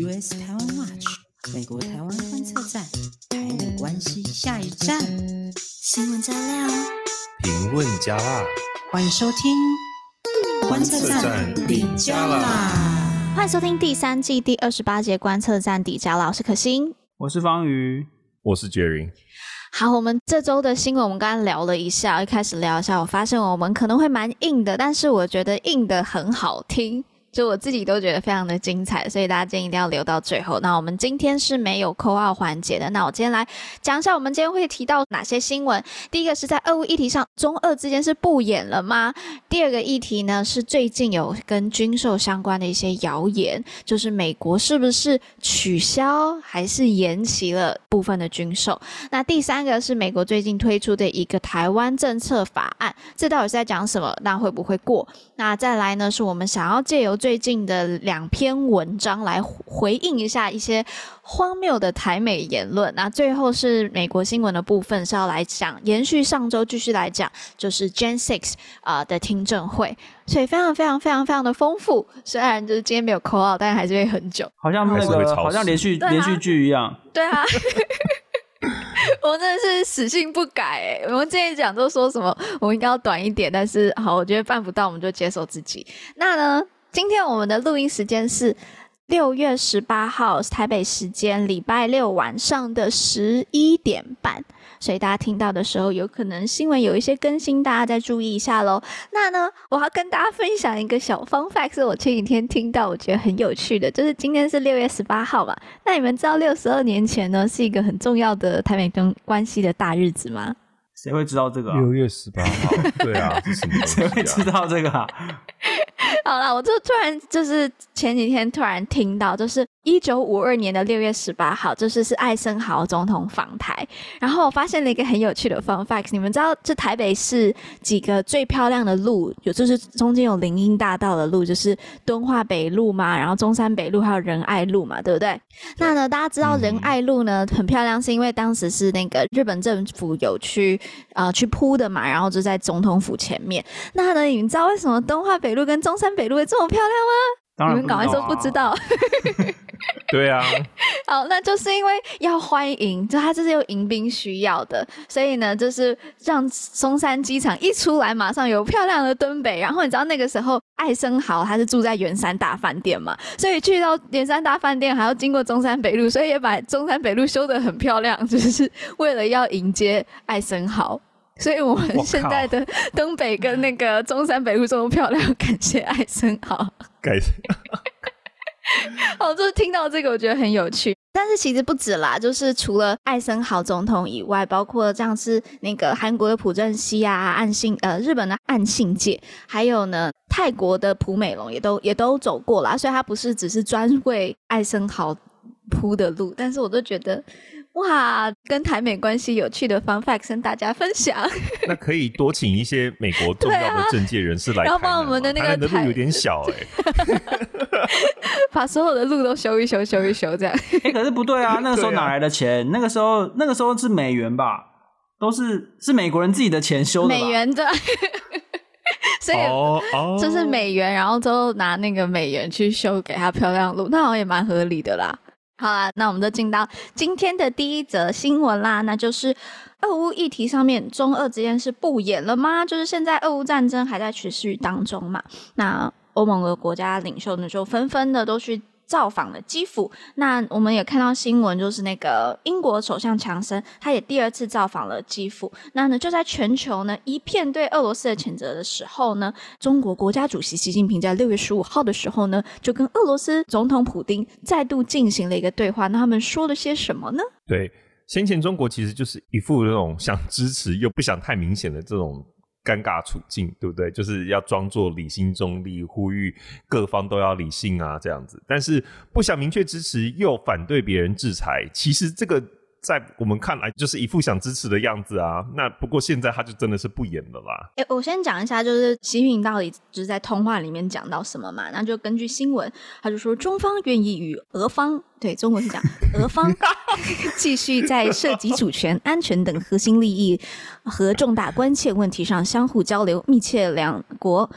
US 台湾 Watch 美国台湾观测站，台美关系下一站，新闻加料，评论加辣，欢迎收听观测站底加啦！欢迎收听第三季第二十八节观测站底加啦！我是可心，我是方瑜，我是 Jerry。好，我们这周的新闻我们刚刚聊了一下，一开始聊一下，我发现我们可能会蛮硬的，但是我觉得硬的很好听。就我自己都觉得非常的精彩，所以大家今天一定要留到最后。那我们今天是没有扣号环节的。那我今天来讲一下，我们今天会提到哪些新闻。第一个是在俄乌议题上，中俄之间是不演了吗？第二个议题呢是最近有跟军售相关的一些谣言，就是美国是不是取消还是延期了部分的军售？那第三个是美国最近推出的一个台湾政策法案，这到底是在讲什么？那会不会过？那再来呢，是我们想要借由最近的两篇文章来回应一下一些荒谬的台美言论。那最后是美国新闻的部分，是要来讲延续上周继续来讲，就是 Jan Six 啊的听证会，所以非常非常非常非常的丰富。虽然就是今天没有 call out，但还是会很久，好像那个好像连续、啊、连续剧一样。对啊。我真的是死性不改诶，我们之前讲都说什么，我们应该要短一点，但是好，我觉得办不到，我们就接受自己。那呢，今天我们的录音时间是六月十八号台北时间礼拜六晚上的十一点半。所以大家听到的时候，有可能新闻有一些更新，大家再注意一下喽。那呢，我要跟大家分享一个小 fun fact，是我前几天听到，我觉得很有趣的，就是今天是六月十八号嘛。那你们知道六十二年前呢，是一个很重要的台美跟关系的大日子吗？谁会知道这个、啊？六月十八号，对啊，是什么、啊？谁会知道这个、啊？好了，我就突然就是前几天突然听到，就是一九五二年的六月十八号，就是是艾森豪总统访台，然后我发现了一个很有趣的 fun fact，你们知道这台北市几个最漂亮的路，有就是中间有林荫大道的路，就是敦化北路嘛，然后中山北路还有仁爱路嘛，对不对？那呢，大家知道仁爱路呢很漂亮，是因为当时是那个日本政府有去啊、呃、去铺的嘛，然后就在总统府前面。那呢，你们知道为什么敦化北路跟中山北路会这么漂亮吗？当然你们赶快说不知道。对啊。好，那就是因为要欢迎，就他这是有迎宾需要的，所以呢，就是让松山机场一出来，马上有漂亮的敦北。然后你知道那个时候艾森豪他是住在圆山大饭店嘛，所以去到圆山大饭店还要经过中山北路，所以也把中山北路修得很漂亮，就是为了要迎接艾森豪。所以我们现在的东北跟那个中山北路这么漂亮，感谢艾森豪。感谢。好，就是听到这个，我觉得很有趣。但是其实不止啦，就是除了艾森豪总统以外，包括像是那个韩国的朴正熙啊、岸信呃日本的岸信介，还有呢泰国的朴美龙也都也都走过啦。所以他不是只是专为艾森豪铺的路，但是我都觉得。哇，跟台美关系有趣的 fun fact 跟大家分享。那可以多请一些美国重要的政界人士来，然后帮我们的那个路有点小哎、欸，把所有的路都修一修，修一修这样。哎、欸，可是不对啊，那个时候哪来的钱？啊、那个时候那个时候是美元吧？都是是美国人自己的钱修的美元的，所以这是美元，然后之后拿那个美元去修给他漂亮路，那好像也蛮合理的啦。好啊，那我们就进到今天的第一则新闻啦，那就是俄乌议题上面，中俄之间是不演了吗？就是现在俄乌战争还在持续当中嘛，那欧盟的国家领袖呢就纷纷的都去。造访了基辅，那我们也看到新闻，就是那个英国首相强生，他也第二次造访了基辅。那呢，就在全球呢一片对俄罗斯的谴责的时候呢，中国国家主席习近平在六月十五号的时候呢，就跟俄罗斯总统普丁再度进行了一个对话。那他们说了些什么呢？对，先前中国其实就是一副那种想支持又不想太明显的这种。尴尬处境，对不对？就是要装作理性中立，呼吁各方都要理性啊，这样子。但是不想明确支持，又反对别人制裁，其实这个。在我们看来，就是一副想支持的样子啊。那不过现在他就真的是不演了啦。哎、欸，我先讲一下，就是习近平到底就是在通话里面讲到什么嘛？那就根据新闻，他就说中方愿意与俄方，对，中国是讲 俄方 继续在涉及主权、安全等核心利益和重大关切问题上相互交流，密切两国。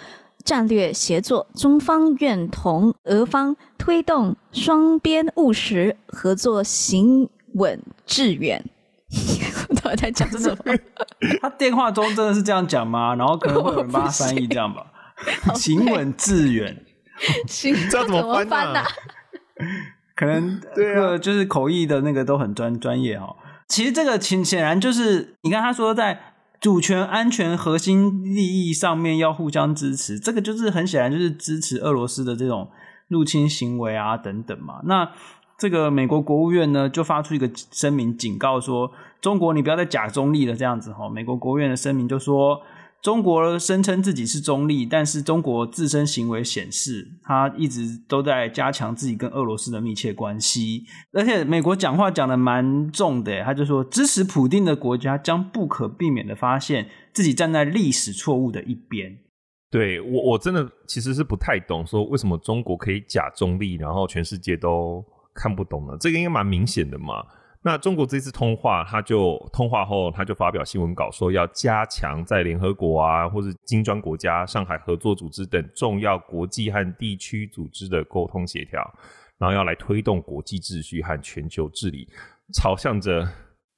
战略协作，中方愿同俄方推动双边务实合作，行稳致远。我到底在讲什么？他电话中真的是这样讲吗？然后可能会有人帮他翻译这样吧？行稳致远，行，这怎么翻呢、啊？可能对啊，就是口译的那个都很专专业哦。其实这个显显然就是，你看他说在主权、安全、核心利益上面要互相支持，这个就是很显然就是支持俄罗斯的这种入侵行为啊等等嘛。那。这个美国国务院呢，就发出一个声明，警告说：中国，你不要再假中立了。这样子哈，美国国务院的声明就说，中国声称自己是中立，但是中国自身行为显示，他一直都在加强自己跟俄罗斯的密切关系。而且美国讲话讲得蛮重的，他就说，支持普丁的国家将不可避免的发现自己站在历史错误的一边。对我，我真的其实是不太懂，说为什么中国可以假中立，然后全世界都。看不懂了，这个应该蛮明显的嘛。那中国这次通话，他就通话后，他就发表新闻稿说，要加强在联合国啊，或是金砖国家、上海合作组织等重要国际和地区组织的沟通协调，然后要来推动国际秩序和全球治理，朝向着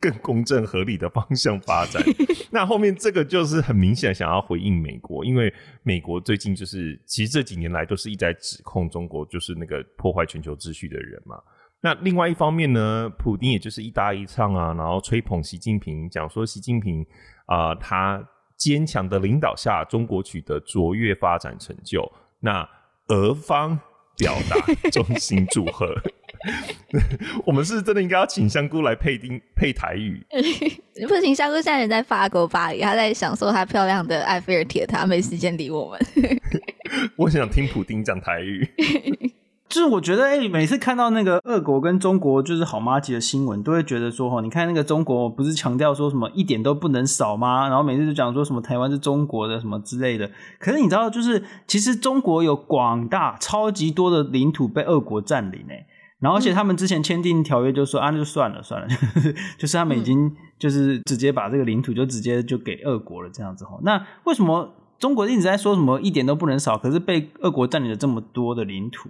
更公正合理的方向发展。那后面这个就是很明显想要回应美国，因为美国最近就是其实这几年来都是一直在指控中国就是那个破坏全球秩序的人嘛。那另外一方面呢，普丁也就是一搭一唱啊，然后吹捧习近平，讲说习近平啊、呃，他坚强的领导下，中国取得卓越发展成就。那俄方表达 衷心祝贺。我们是真的应该要请香菇来配丁配台语？不行，香菇现在人在法国巴黎，他在享受他漂亮的埃菲尔铁塔，没时间理我们。我想听普丁讲台语。就是我觉得，哎、欸，每次看到那个俄国跟中国就是好妈吉的新闻，都会觉得说，哈，你看那个中国不是强调说什么一点都不能少吗？然后每次就讲说什么台湾是中国的什么之类的。可是你知道，就是其实中国有广大、超级多的领土被俄国占领，哎，然后而且他们之前签订条约就说，啊，那就算了算了，就是他们已经就是直接把这个领土就直接就给俄国了这样子哈。那为什么中国一直在说什么一点都不能少，可是被俄国占领了这么多的领土？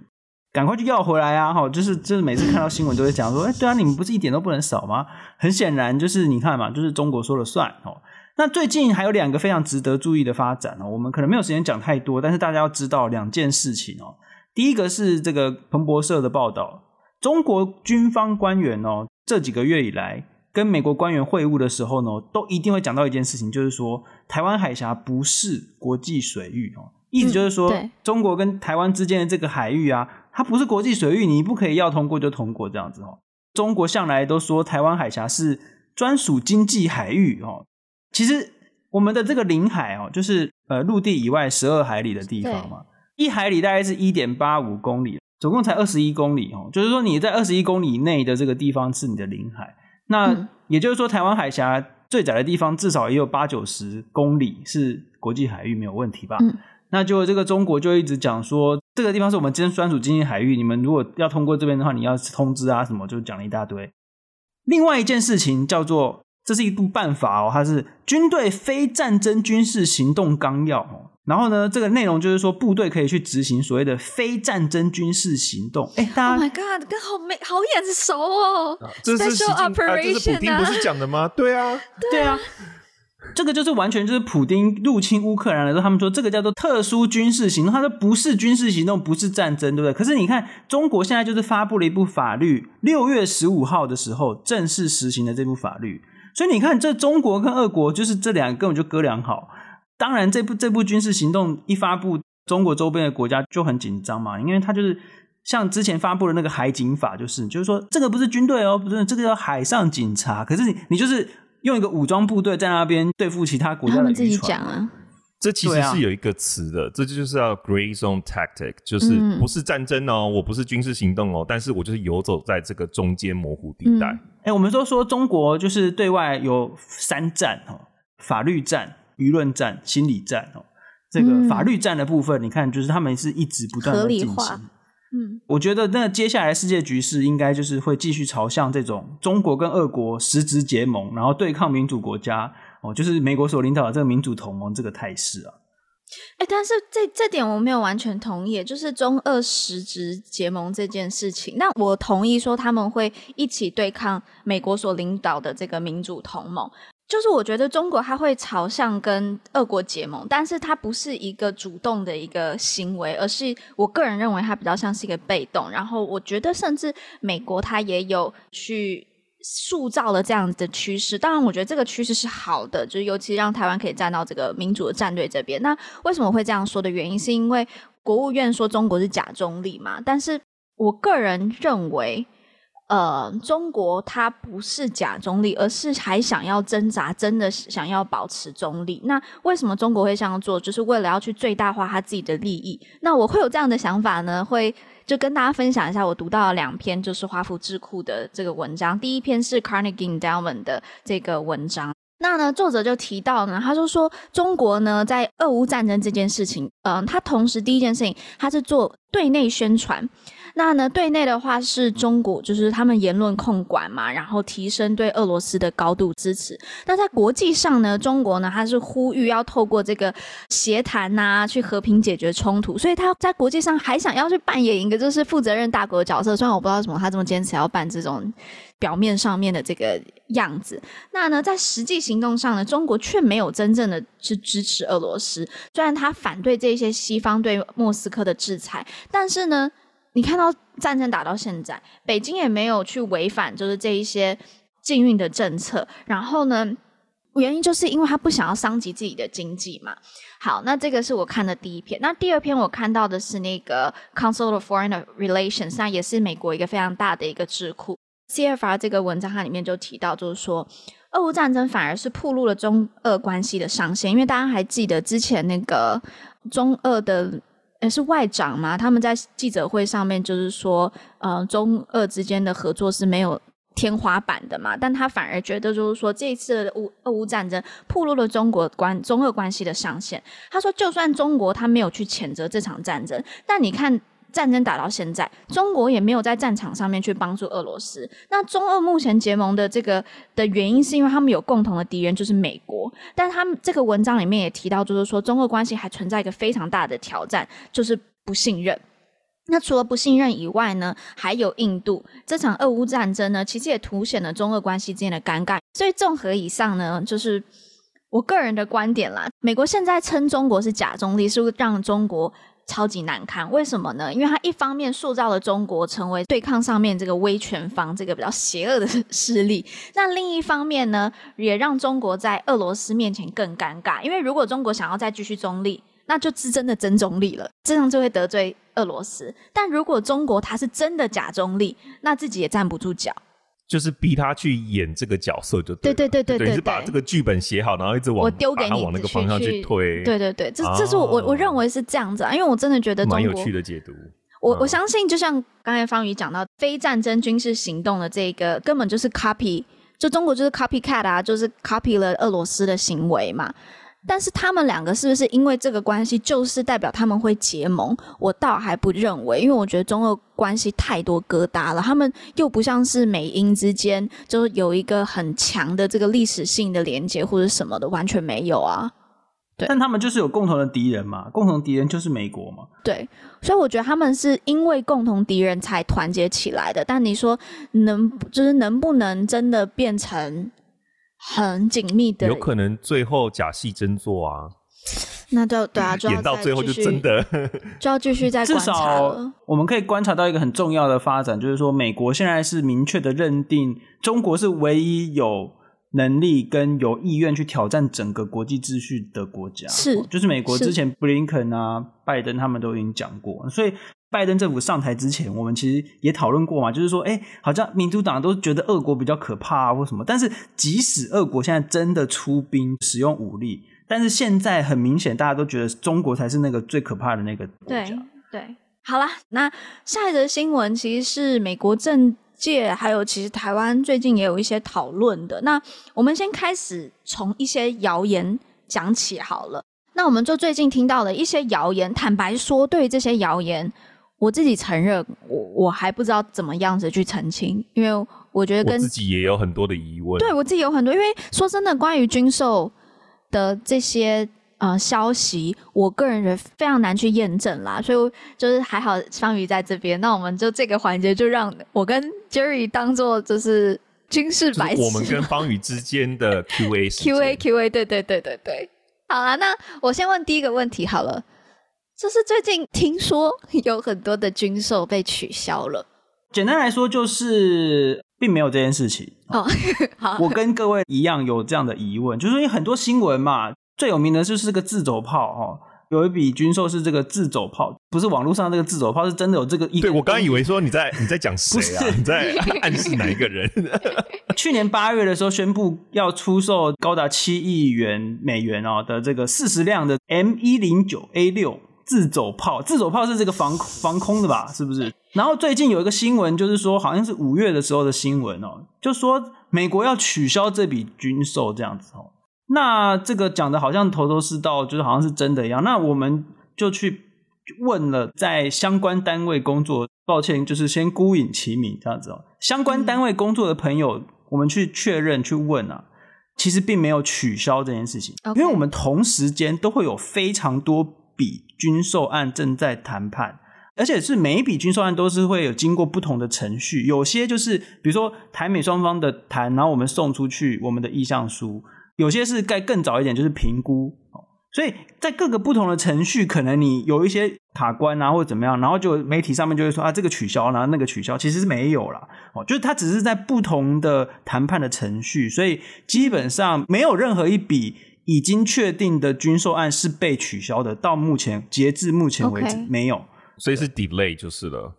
赶快去要回来啊！哈，就是就是每次看到新闻都会讲说，哎，对啊，你们不是一点都不能少吗？很显然就是你看嘛，就是中国说了算哦。那最近还有两个非常值得注意的发展哦，我们可能没有时间讲太多，但是大家要知道两件事情哦。第一个是这个彭博社的报道，中国军方官员哦，这几个月以来跟美国官员会晤的时候呢，都一定会讲到一件事情，就是说台湾海峡不是国际水域哦，意思就是说，嗯，中国跟台湾之间的这个海域啊。它不是国际水域，你不可以要通过就通过这样子哦。中国向来都说台湾海峡是专属经济海域哦。其实我们的这个领海哦，就是呃陆地以外十二海里的地方嘛，一海里大概是一点八五公里，总共才二十一公里哦。就是说你在二十一公里内的这个地方是你的领海，那也就是说台湾海峡最窄的地方至少也有八九十公里是国际海域，没有问题吧？嗯那就这个中国就一直讲说，这个地方是我们今天专属经济海域，你们如果要通过这边的话，你要通知啊什么，就讲了一大堆。另外一件事情叫做，这是一部办法哦，它是军队非战争军事行动纲要哦。然后呢，这个内容就是说，部队可以去执行所谓的非战争军事行动。哎，大家，Oh my God，跟好美好眼熟哦。这是 Special Operation 啊，这是普丁不是讲的吗？对啊，对啊。这个就是完全就是普丁入侵乌克兰的时候，他们说这个叫做特殊军事行动，他说不是军事行动，不是战争，对不对？可是你看，中国现在就是发布了一部法律，六月十五号的时候正式实行了这部法律，所以你看，这中国跟俄国就是这两个根本就哥俩好。当然，这部这部军事行动一发布，中国周边的国家就很紧张嘛，因为他就是像之前发布的那个海警法，就是就是说这个不是军队哦，不是这个叫海上警察，可是你你就是。用一个武装部队在那边对付其他国家的渔船，啊，这其实是有一个词的，这就是叫 gray zone tactic，就是不是战争哦，我不是军事行动哦，但是我就是游走在这个中间模糊地带。哎、嗯，我们都说中国就是对外有三战哦，法律战、舆论战、心理战哦。这个法律战的部分，你看，就是他们是一直不断的进行。嗯，我觉得那接下来世界局势应该就是会继续朝向这种中国跟俄国实质结盟，然后对抗民主国家哦，就是美国所领导的这个民主同盟这个态势啊。哎、欸，但是这这点我没有完全同意，就是中俄实质结盟这件事情。那我同意说他们会一起对抗美国所领导的这个民主同盟。就是我觉得中国它会朝向跟俄国结盟，但是它不是一个主动的一个行为，而是我个人认为它比较像是一个被动。然后我觉得甚至美国它也有去。塑造了这样的趋势，当然，我觉得这个趋势是好的，就是尤其让台湾可以站到这个民主的战队这边。那为什么会这样说的原因，是因为国务院说中国是假中立嘛？但是我个人认为，呃，中国它不是假中立，而是还想要挣扎，真的想要保持中立。那为什么中国会这样做？就是为了要去最大化他自己的利益。那我会有这样的想法呢？会。就跟大家分享一下，我读到了两篇，就是华府智库的这个文章。第一篇是 Carnegie Endowment 的这个文章。那呢，作者就提到呢，他就说中国呢，在俄乌战争这件事情，嗯、呃，他同时第一件事情，他是做对内宣传。那呢，对内的话是中国，就是他们言论控管嘛，然后提升对俄罗斯的高度支持。那在国际上呢，中国呢，他是呼吁要透过这个协谈呐，去和平解决冲突。所以他在国际上还想要去扮演一个就是负责任大国的角色。虽然我不知道为什么他这么坚持要扮这种表面上面的这个样子。那呢，在实际行动上呢，中国却没有真正的去支持俄罗斯。虽然他反对这些西方对莫斯科的制裁，但是呢。你看到战争打到现在，北京也没有去违反就是这一些禁运的政策。然后呢，原因就是因为他不想要伤及自己的经济嘛。好，那这个是我看的第一篇。那第二篇我看到的是那个 Council of Foreign Relations，那也是美国一个非常大的一个智库。CFR 这个文章它里面就提到，就是说俄乌战争反而是暴露了中俄关系的上限，因为大家还记得之前那个中俄的。也是外长嘛，他们在记者会上面就是说，呃，中俄之间的合作是没有天花板的嘛，但他反而觉得就是说，这一次乌俄乌战争暴露了中国关中俄关系的上限。他说，就算中国他没有去谴责这场战争，但你看。战争打到现在，中国也没有在战场上面去帮助俄罗斯。那中俄目前结盟的这个的原因，是因为他们有共同的敌人，就是美国。但他们这个文章里面也提到，就是说中俄关系还存在一个非常大的挑战，就是不信任。那除了不信任以外呢，还有印度。这场俄乌战争呢，其实也凸显了中俄关系之间的尴尬。所以综合以上呢，就是我个人的观点啦。美国现在称中国是假中立，是不是让中国超级难看，为什么呢？因为他一方面塑造了中国成为对抗上面这个威权方，这个比较邪恶的 势力；那另一方面呢，也让中国在俄罗斯面前更尴尬。因为如果中国想要再继续中立，那就是真的真中立了，这样就会得罪俄罗斯。但如果中国他是真的假中立，那自己也站不住脚。就是逼他去演这个角色，就对对对对对，等于是把这个剧本写好，然后一直往我丢给你往那个方向去推。对对对，这这是我我我认为是这样子啊，因为我真的觉得蛮有趣的解读。我我相信，就像刚才方宇讲到，非战争军事行动的这个根本就是 copy，就中国就是 copycat 啊，就是 copy 了俄罗斯的行为嘛。但是他们两个是不是因为这个关系，就是代表他们会结盟？我倒还不认为，因为我觉得中俄关系太多疙瘩了，他们又不像是美英之间，就是有一个很强的这个历史性的连接或者什么的，完全没有啊。对，但他们就是有共同的敌人嘛，共同敌人就是美国嘛。对，所以我觉得他们是因为共同敌人才团结起来的。但你说能，就是能不能真的变成？很紧密的，有可能最后假戏真做啊！那就对啊，演到最后就真的 就要继续再观察了。至少我们可以观察到一个很重要的发展，就是说美国现在是明确的认定中国是唯一有能力跟有意愿去挑战整个国际秩序的国家。是，就是美国之前布林肯啊、拜登他们都已经讲过，所以。拜登政府上台之前，我们其实也讨论过嘛，就是说，哎，好像民主党都觉得俄国比较可怕啊，或什么。但是，即使俄国现在真的出兵使用武力，但是现在很明显，大家都觉得中国才是那个最可怕的那个。对对，好啦，那下一则新闻其实是美国政界，还有其实台湾最近也有一些讨论的。那我们先开始从一些谣言讲起好了。那我们就最近听到的一些谣言，坦白说，对于这些谣言。我自己承认，我我还不知道怎么样子去澄清，因为我觉得跟我自己也有很多的疑问。对我自己有很多，因为说真的，关于军售的这些呃消息，我个人觉得非常难去验证啦。所以就是还好方宇在这边，那我们就这个环节就让我跟 Jerry 当做就是军事白痴，我们跟方宇之间的 Q A Q A Q A，对对对对对。好啦，那我先问第一个问题好了，就是最近听说有很多的军售被取消了。简单来说，就是并没有这件事情。哦，好，我跟各位一样有这样的疑问，就是因为很多新闻嘛，最有名的就是这个自走炮哦，有一笔军售是这个自走炮，不是网络上那个自走炮，是真的有这个一。对，我刚刚以为说你在你在讲谁啊？不是你在暗示哪一个人？去年八月的时候宣布要出售高达七亿元美元哦的这个四十辆的 M 一零九 A 六。自走炮，自走炮是这个防防空的吧？是不是？然后最近有一个新闻，就是说好像是五月的时候的新闻哦，就说美国要取消这笔军售这样子哦。那这个讲的好像头头是道，就是好像是真的一样。那我们就去问了在相关单位工作，抱歉，就是先孤影其名这样子哦。相关单位工作的朋友，我们去确认去问啊，其实并没有取消这件事情因为我们同时间都会有非常多。笔军售案正在谈判，而且是每一笔军售案都是会有经过不同的程序，有些就是比如说台美双方的谈，然后我们送出去我们的意向书，有些是该更早一点，就是评估。所以在各个不同的程序，可能你有一些卡关啊，或者怎么样，然后就媒体上面就会说啊，这个取消，然后那个取消，其实是没有啦。哦，就是它只是在不同的谈判的程序，所以基本上没有任何一笔。已经确定的军售案是被取消的，到目前截至目前为止没有，所以是 delay 就是了。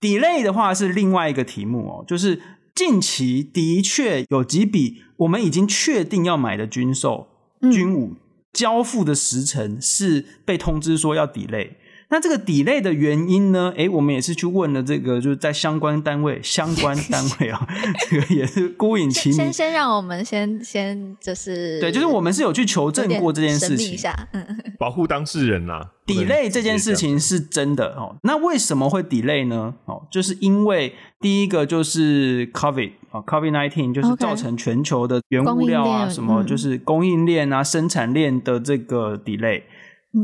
delay 的话是另外一个题目哦，就是近期的确有几笔我们已经确定要买的军售军武交付的时程是被通知说要 delay。那这个 delay 的原因呢？诶，我们也是去问了这个，就是在相关单位，相关单位啊，这个也是孤影其名。先先让我们先先就是对，就是我们是有去求证过这件事情嗯，保护当事人呐、啊。delay 这件事情是真的哦。那为什么会 delay 呢？哦，就是因为第一个就是 COVID 啊，COVID nineteen 就是造成全球的原物料啊，什么就是供应链啊、生产链的这个 delay。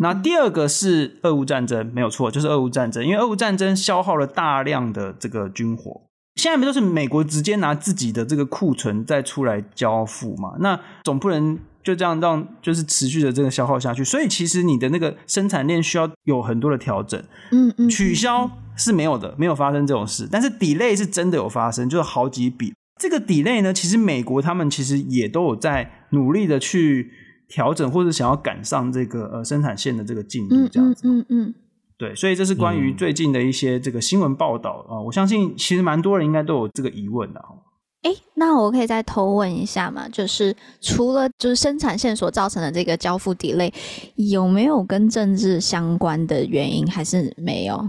那第二个是俄乌战争，没有错，就是俄乌战争，因为俄乌战争消耗了大量的这个军火，现在不都是美国直接拿自己的这个库存再出来交付嘛？那总不能就这样让就是持续的这个消耗下去，所以其实你的那个生产链需要有很多的调整。嗯嗯，取消是没有的，没有发生这种事，但是 delay 是真的有发生，就是好几笔。这个 delay 呢，其实美国他们其实也都有在努力的去。调整或者想要赶上这个呃生产线的这个进度，这样子，嗯嗯，嗯，对，所以这是关于最近的一些这个新闻报道啊，嗯，我相信其实蛮多人应该都有这个疑问的。哎，那我可以再偷问一下吗？就是除了就是生产线所造成的这个交付 delay，有没有跟政治相关的原因，还是没有？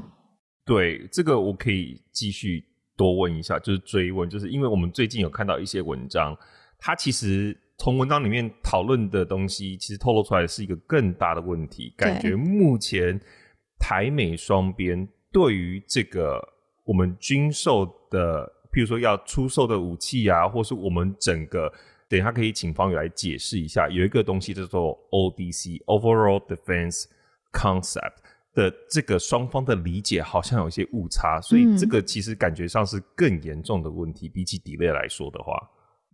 对，这个我可以继续多问一下，就是追问，就是因为我们最近有看到一些文章，它其实。从文章里面讨论的东西，其实透露出来是一个更大的问题。感觉目前台美双边对于这个我们军售的，譬如说要出售的武器啊，或是我们整个，等一下可以请方宇来解释一下，有一个东西叫做 ODC（Overall Defense Concept） 的这个双方的理解好像有一些误差，所以这个其实感觉上是更严重的问题，嗯、比起 delay 来说的话。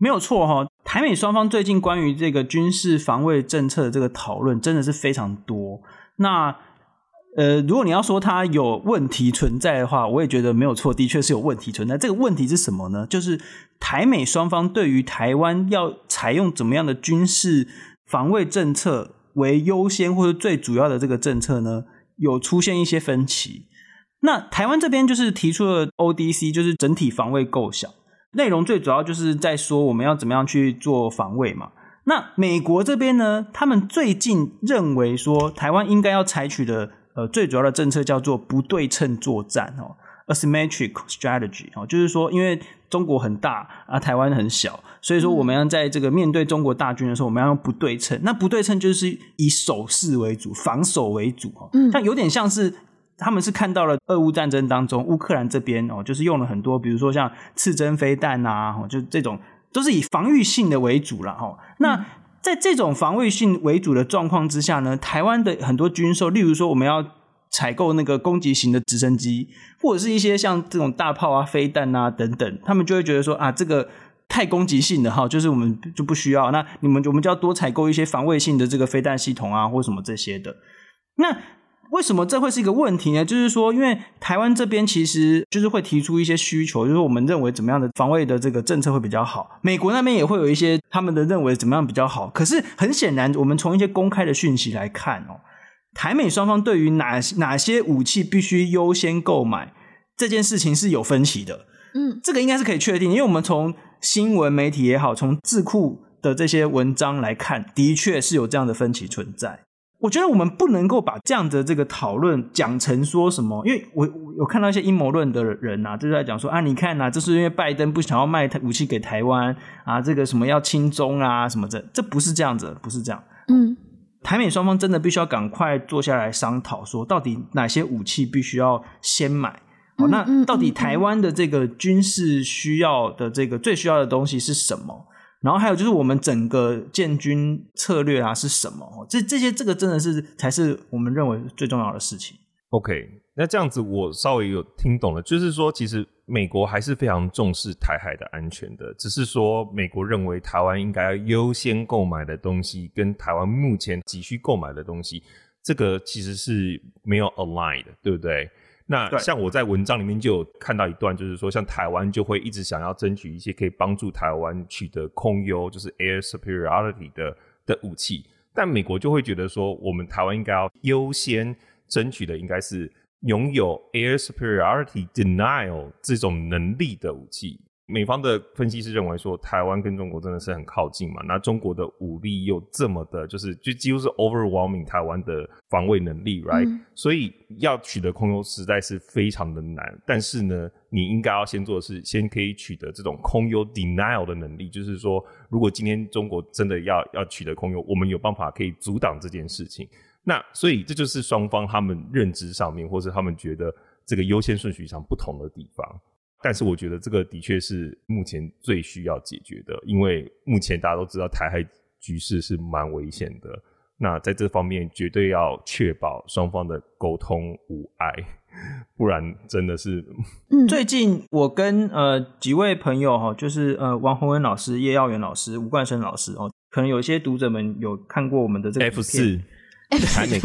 没有错哈，台美双方最近关于这个军事防卫政策的这个讨论真的是非常多。那呃，如果你要说它有问题存在的话，我也觉得没有错，的确是有问题存在。这个问题是什么呢？就是台美双方对于台湾要采用怎么样的军事防卫政策为优先或者最主要的这个政策呢，有出现一些分歧。那台湾这边就是提出了 ODC，就是整体防卫构想。内容最主要就是在说我们要怎么样去做防卫嘛。那美国这边呢，他们最近认为说台湾应该要采取的呃最主要的政策叫做不对称作战哦，asymmetric strategy 哦，就是说因为中国很大啊，台湾很小，所以说我们要在这个面对中国大军的时候，我们要用不对称。那不对称就是以守势为主，防守为主哦，嗯，但有点像是。他们是看到了俄乌战争当中，乌克兰这边哦，就是用了很多，比如说像刺针飞弹呐，就这种都是以防御性的为主了哈。那在这种防卫性为主的状况之下呢，台湾的很多军售，例如说我们要采购那个攻击型的直升机，或者是一些像这种大炮啊、飞弹啊等等，他们就会觉得说啊，这个太攻击性的哈，就是我们就不需要。那你们我们就要多采购一些防卫性的这个飞弹系统啊，或什么这些的。那为什么这会是一个问题呢？就是说，因为台湾这边其实就是会提出一些需求，就是我们认为怎么样的防卫的这个政策会比较好。美国那边也会有一些他们的认为怎么样比较好。可是很显然，我们从一些公开的讯息来看哦，台美双方对于哪哪些武器必须优先购买这件事情是有分歧的。嗯，这个应该是可以确定，因为我们从新闻媒体也好，从智库的这些文章来看，的确是有这样的分歧存在。我觉得我们不能够把这样的这个讨论讲成说什么，因为我我有看到一些阴谋论的人呐、啊，就是在讲说啊，你看呐、啊，这是因为拜登不想要卖武器给台湾啊，这个什么要亲中啊什么的，这不是这样子，不是这样。嗯，台美双方真的必须要赶快坐下来商讨，说到底哪些武器必须要先买。好，那到底台湾的这个军事需要的这个最需要的东西是什么？然后还有就是我们整个建军策略啊是什么？这这些这个真的是才是我们认为最重要的事情。OK，那这样子我稍微有听懂了，就是说其实美国还是非常重视台海的安全的，只是说美国认为台湾应该优先购买的东西跟台湾目前急需购买的东西，这个其实是没有 align 的，对不对？那像我在文章里面就有看到一段，就是说，像台湾就会一直想要争取一些可以帮助台湾取得空优，就是 air superiority 的的武器，但美国就会觉得说，我们台湾应该要优先争取的应该是拥有 air superiority denial 这种能力的武器。美方的分析师认为说，台湾跟中国真的是很靠近嘛，那中国的武力又这么的，就是就几乎是 overwhelming 台湾的防卫能力，right？、嗯、所以要取得空优实在是非常的难。但是呢，你应该要先做的是，先可以取得这种空优 denial 的能力，就是说，如果今天中国真的要要取得空优，我们有办法可以阻挡这件事情。那所以这就是双方他们认知上面，或是他们觉得这个优先顺序上不同的地方。但是我觉得这个的确是目前最需要解决的，因为目前大家都知道台海局势是蛮危险的。那在这方面绝对要确保双方的沟通无碍，不然真的是。嗯，最近我跟呃几位朋友哈，就是呃王宏恩老师、叶耀元老师、吴冠生老师哦，可能有些读者们有看过我们的这个 F 四，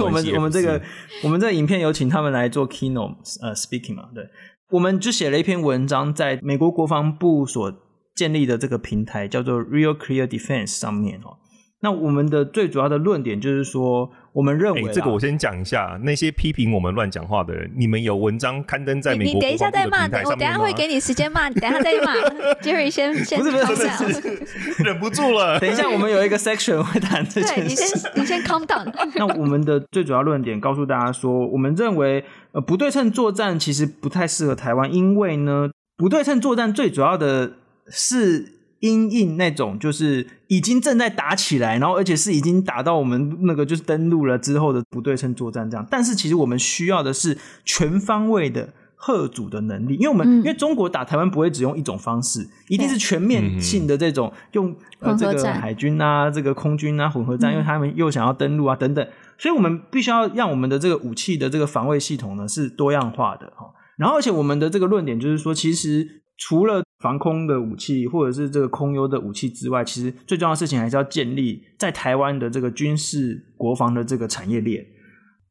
我们我们这个我们这个影片有请他们来做 keynote 呃 speaking 嘛，对。我们就写了一篇文章，在美国国防部所建立的这个平台叫做 Real Clear Defense 上面哦。那我们的最主要的论点就是说，我们认为、欸、这个我先讲一下，那些批评我们乱讲话的人，你们有文章刊登在美国？你等一下再骂，我等一下会给你时间骂，你等一下再骂。Jerry 先先不是不是不是，忍不住了。等一下，我们有一个 section 会谈这件事。你先你先 calm down。那我们的最主要论点告诉大家说，我们认为呃不对称作战其实不太适合台湾，因为呢不对称作战最主要的是。因应那种就是已经正在打起来，然后而且是已经打到我们那个就是登陆了之后的不对称作战这样。但是其实我们需要的是全方位的贺阻的能力，因为我们、嗯、因为中国打台湾不会只用一种方式，一定是全面性的这种用呃这个海军啊、这个空军啊混合战，因为他们又想要登陆啊等等，所以我们必须要让我们的这个武器的这个防卫系统呢是多样化的哈。然后而且我们的这个论点就是说，其实除了防空的武器，或者是这个空优的武器之外，其实最重要的事情还是要建立在台湾的这个军事国防的这个产业链，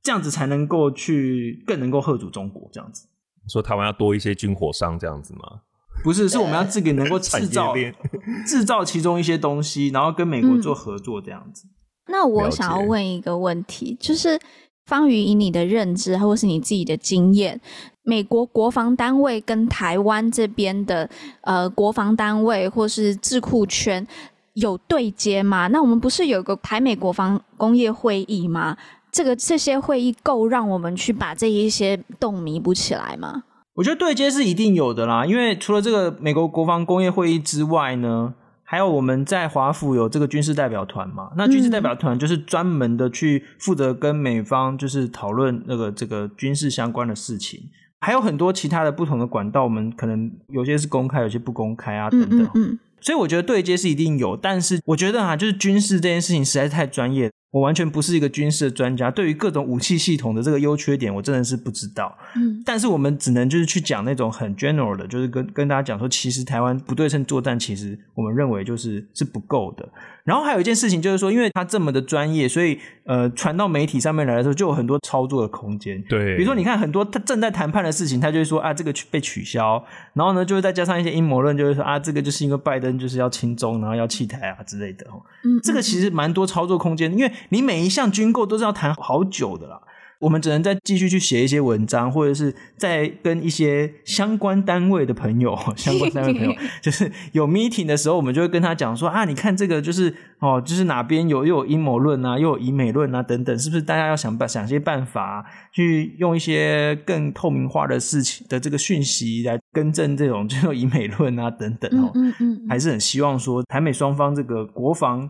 这样子才能够去更能够吓阻中国。这样子，说台湾要多一些军火商这样子吗？不是，是我们要自己 能够制造 制造其中一些东西，然后跟美国做合作这样子。嗯，那我想要问一个问题，就是方宇以你的认知，或是你自己的经验。美国国防单位跟台湾这边的呃国防单位或是智库圈有对接吗？那我们不是有个台美国防工业会议吗？这个这些会议够让我们去把这一些洞弥补起来吗？我觉得对接是一定有的啦，因为除了这个美国国防工业会议之外呢。还有我们在华府有这个军事代表团嘛？那军事代表团就是专门的去负责跟美方就是讨论那个这个军事相关的事情，还有很多其他的不同的管道，我们可能有些是公开，有些不公开啊等等。嗯嗯嗯。所以我觉得对接是一定有，但是我觉得啊，就是军事这件事情实在是太专业。我完全不是一个军事的专家，对于各种武器系统的这个优缺点，我真的是不知道。嗯，但是我们只能就是去讲那种很 general 的，就是跟跟大家讲说，其实台湾不对称作战，其实我们认为就是是不够的。然后还有一件事情就是说，因为他这么的专业，所以呃，传到媒体上面来的时候，就有很多操作的空间。对，比如说你看很多他正在谈判的事情，他就会说啊，这个被取消，然后呢，就会再加上一些阴谋论，就会说啊，这个就是因为拜登就是要亲中，然后要弃台啊之类的。嗯，这个其实蛮多操作空间，因为你每一项军购都是要谈好久的啦。我们只能再继续去写一些文章，或者是再跟一些相关单位的朋友，相关单位的朋友，就是有 meeting 的时候，我们就会跟他讲说啊，你看这个就是哦，就是哪边有又有阴谋论啊，又有以美论啊等等，是不是大家要想办想些办法，去用一些更透明化的事情的这个讯息来更正这种这种以美论啊等等哦，嗯嗯，还是很希望说台美双方这个国防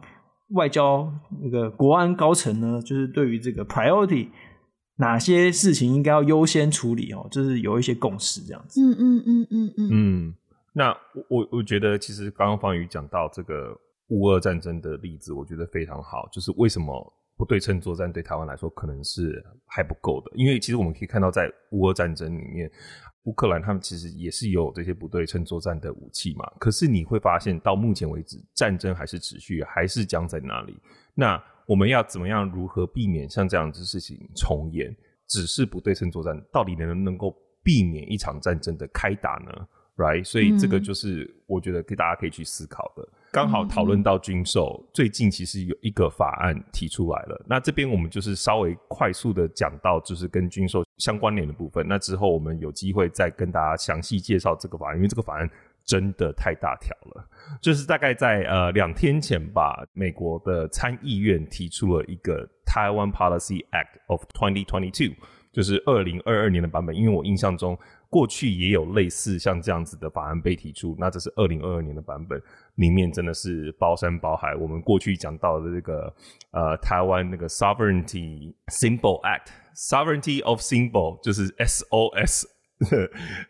外交那个国安高层呢，就是对于这个 priority。哪些事情应该要优先处理哦？就是有一些共识这样子。嗯嗯嗯嗯嗯。嗯，那我我觉得其实刚刚方宇讲到这个乌俄战争的例子，我觉得非常好。就是为什么不对称作战对台湾来说可能是还不够的？因为其实我们可以看到，在乌俄战争里面，乌克兰他们其实也是有这些不对称作战的武器嘛。可是你会发现，到目前为止，战争还是持续，还是僵在那里。那我们要怎么样如何避免像这样子事情重演？只是不对称作战，到底能不能够避免一场战争的开打呢？Right？所以这个就是我觉得给大家可以去思考的。刚、嗯、好讨论到军售，最近其实有一个法案提出来了。那这边我们就是稍微快速的讲到，就是跟军售相关联的部分。那之后我们有机会再跟大家详细介绍这个法案，因为这个法案。真的太大条了，就是大概在呃两天前吧，美国的参议院提出了一个 Taiwan Policy Act of 2022，就是二零二二年的版本。因为我印象中过去也有类似像这样子的法案被提出，那这是二零二二年的版本，里面真的是包山包海。我们过去讲到的这个呃台湾那个 Sovereignty Symbol Act，Sovereignty of Symbol 就是 SOS。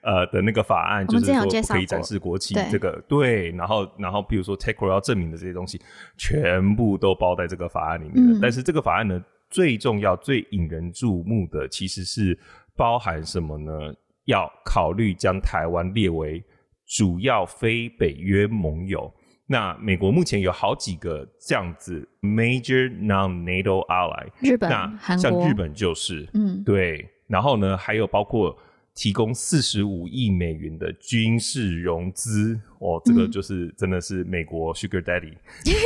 呃的那个法案，就是说可以展示国旗，这个对，对，然后然后比如说 TAKRO 要证明的这些东西，全部都包在这个法案里面，嗯。但是这个法案呢，最重要、最引人注目的，其实是包含什么呢？要考虑将台湾列为主要非北约盟友。那美国目前有好几个这样子 major non-NATO ally，日本、那像日本就是，嗯，对。然后呢，还有包括。提供四十五亿美元的军事融资，哦，这个就是真的是美国 Sugar Daddy，、嗯、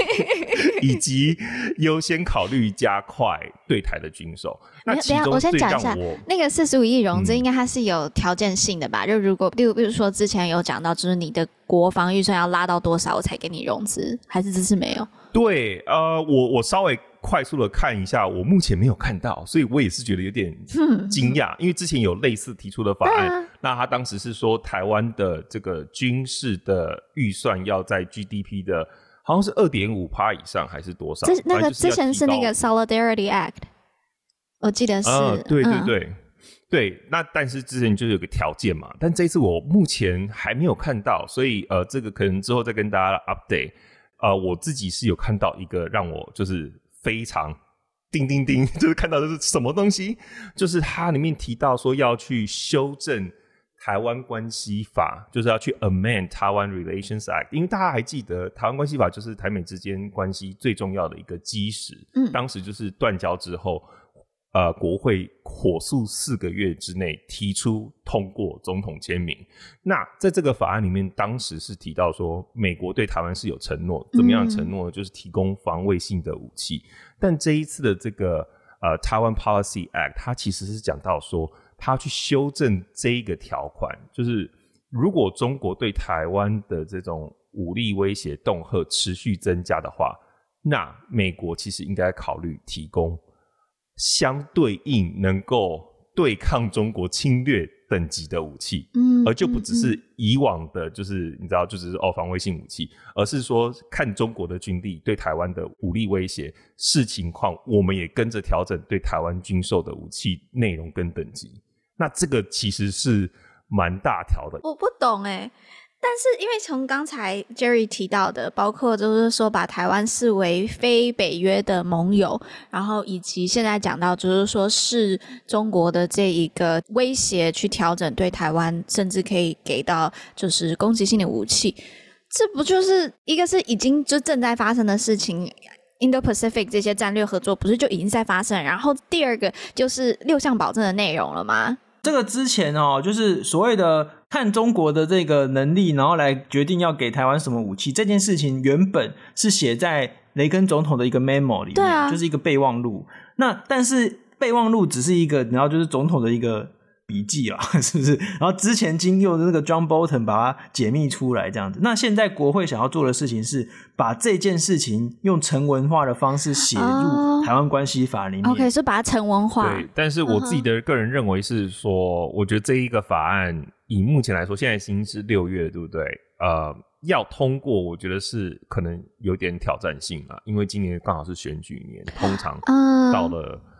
以及优先考虑加快对台的军售。那其中我，先讲一下，那个四十五亿融资应该它是有条件性的吧？嗯、就如果，例如比如说之前有讲到，就是你的国防预算要拉到多少，我才给你融资，还是这是没有？对，呃，我我稍微。快速的看一下，我目前没有看到，所以我也是觉得有点 惊讶，因为之前有类似提出的法案，那他当时是说台湾的这个军事的预算要在 GDP 的，好像是二点五趴以上还是多少？这那个之前是那个 Solidarity Act，我记得是，呃、对对对、嗯、对，那但是之前就有个条件嘛，但这一次我目前还没有看到，所以呃，这个可能之后再跟大家 update。呃，我自己是有看到一个让我就是。非常叮叮叮，就是看到的是什么东西？就是它里面提到说要去修正台湾关系法，就是要去 amend Taiwan Relations Act。因为大家还记得，台湾关系法就是台美之间关系最重要的一个基石。嗯，当时就是断交之后。呃，国会火速四个月之内提出通过，总统签名。那在这个法案里面，当时是提到说，美国对台湾是有承诺，怎么样的承诺？就是提供防卫性的武器。嗯。但这一次的这个呃，Taiwan Policy Act，它其实是讲到说，他去修正这一个条款，就是如果中国对台湾的这种武力威胁、恫吓持续增加的话，那美国其实应该考虑提供。相对应能够对抗中国侵略等级的武器，嗯，而就不只是以往的，就是你知道，就是哦防卫性武器，而是说看中国的军力对台湾的武力威胁，视情况，我们也跟着调整对台湾军售的武器内容跟等级。那这个其实是蛮大条的。我不懂哎，但是因为从刚才 Jerry 提到的，包括就是说把台湾视为非北约的盟友，然后以及现在讲到就是说是中国的这一个威胁去调整对台湾，甚至可以给到就是攻击性的武器，这不就是一个是已经就正在发生的事情？Indo-Pacific 这些战略合作不是就已经在发生？然后第二个就是六项保证的内容了吗？这个之前哦，就是所谓的看中国的这个能力，然后来决定要给台湾什么武器。这件事情原本是写在雷根总统的一个 memo 里面，啊，就是一个备忘录。那但是备忘录只是一个，然后就是总统的一个。笔记啊，是不是？然后之前经由那个 John Bolton 把它解密出来，这样子。那现在国会想要做的事情是把这件事情用成文化的方式写入台湾关系法里面。Oh, OK，是把它成文化。对，但是我自己的个人认为是说，uh. 我觉得这一个法案以目前来说，现在已经是六月，对不对？呃，要通过，我觉得是可能有点挑战性啊，因为今年刚好是选举年，通常到了。Uh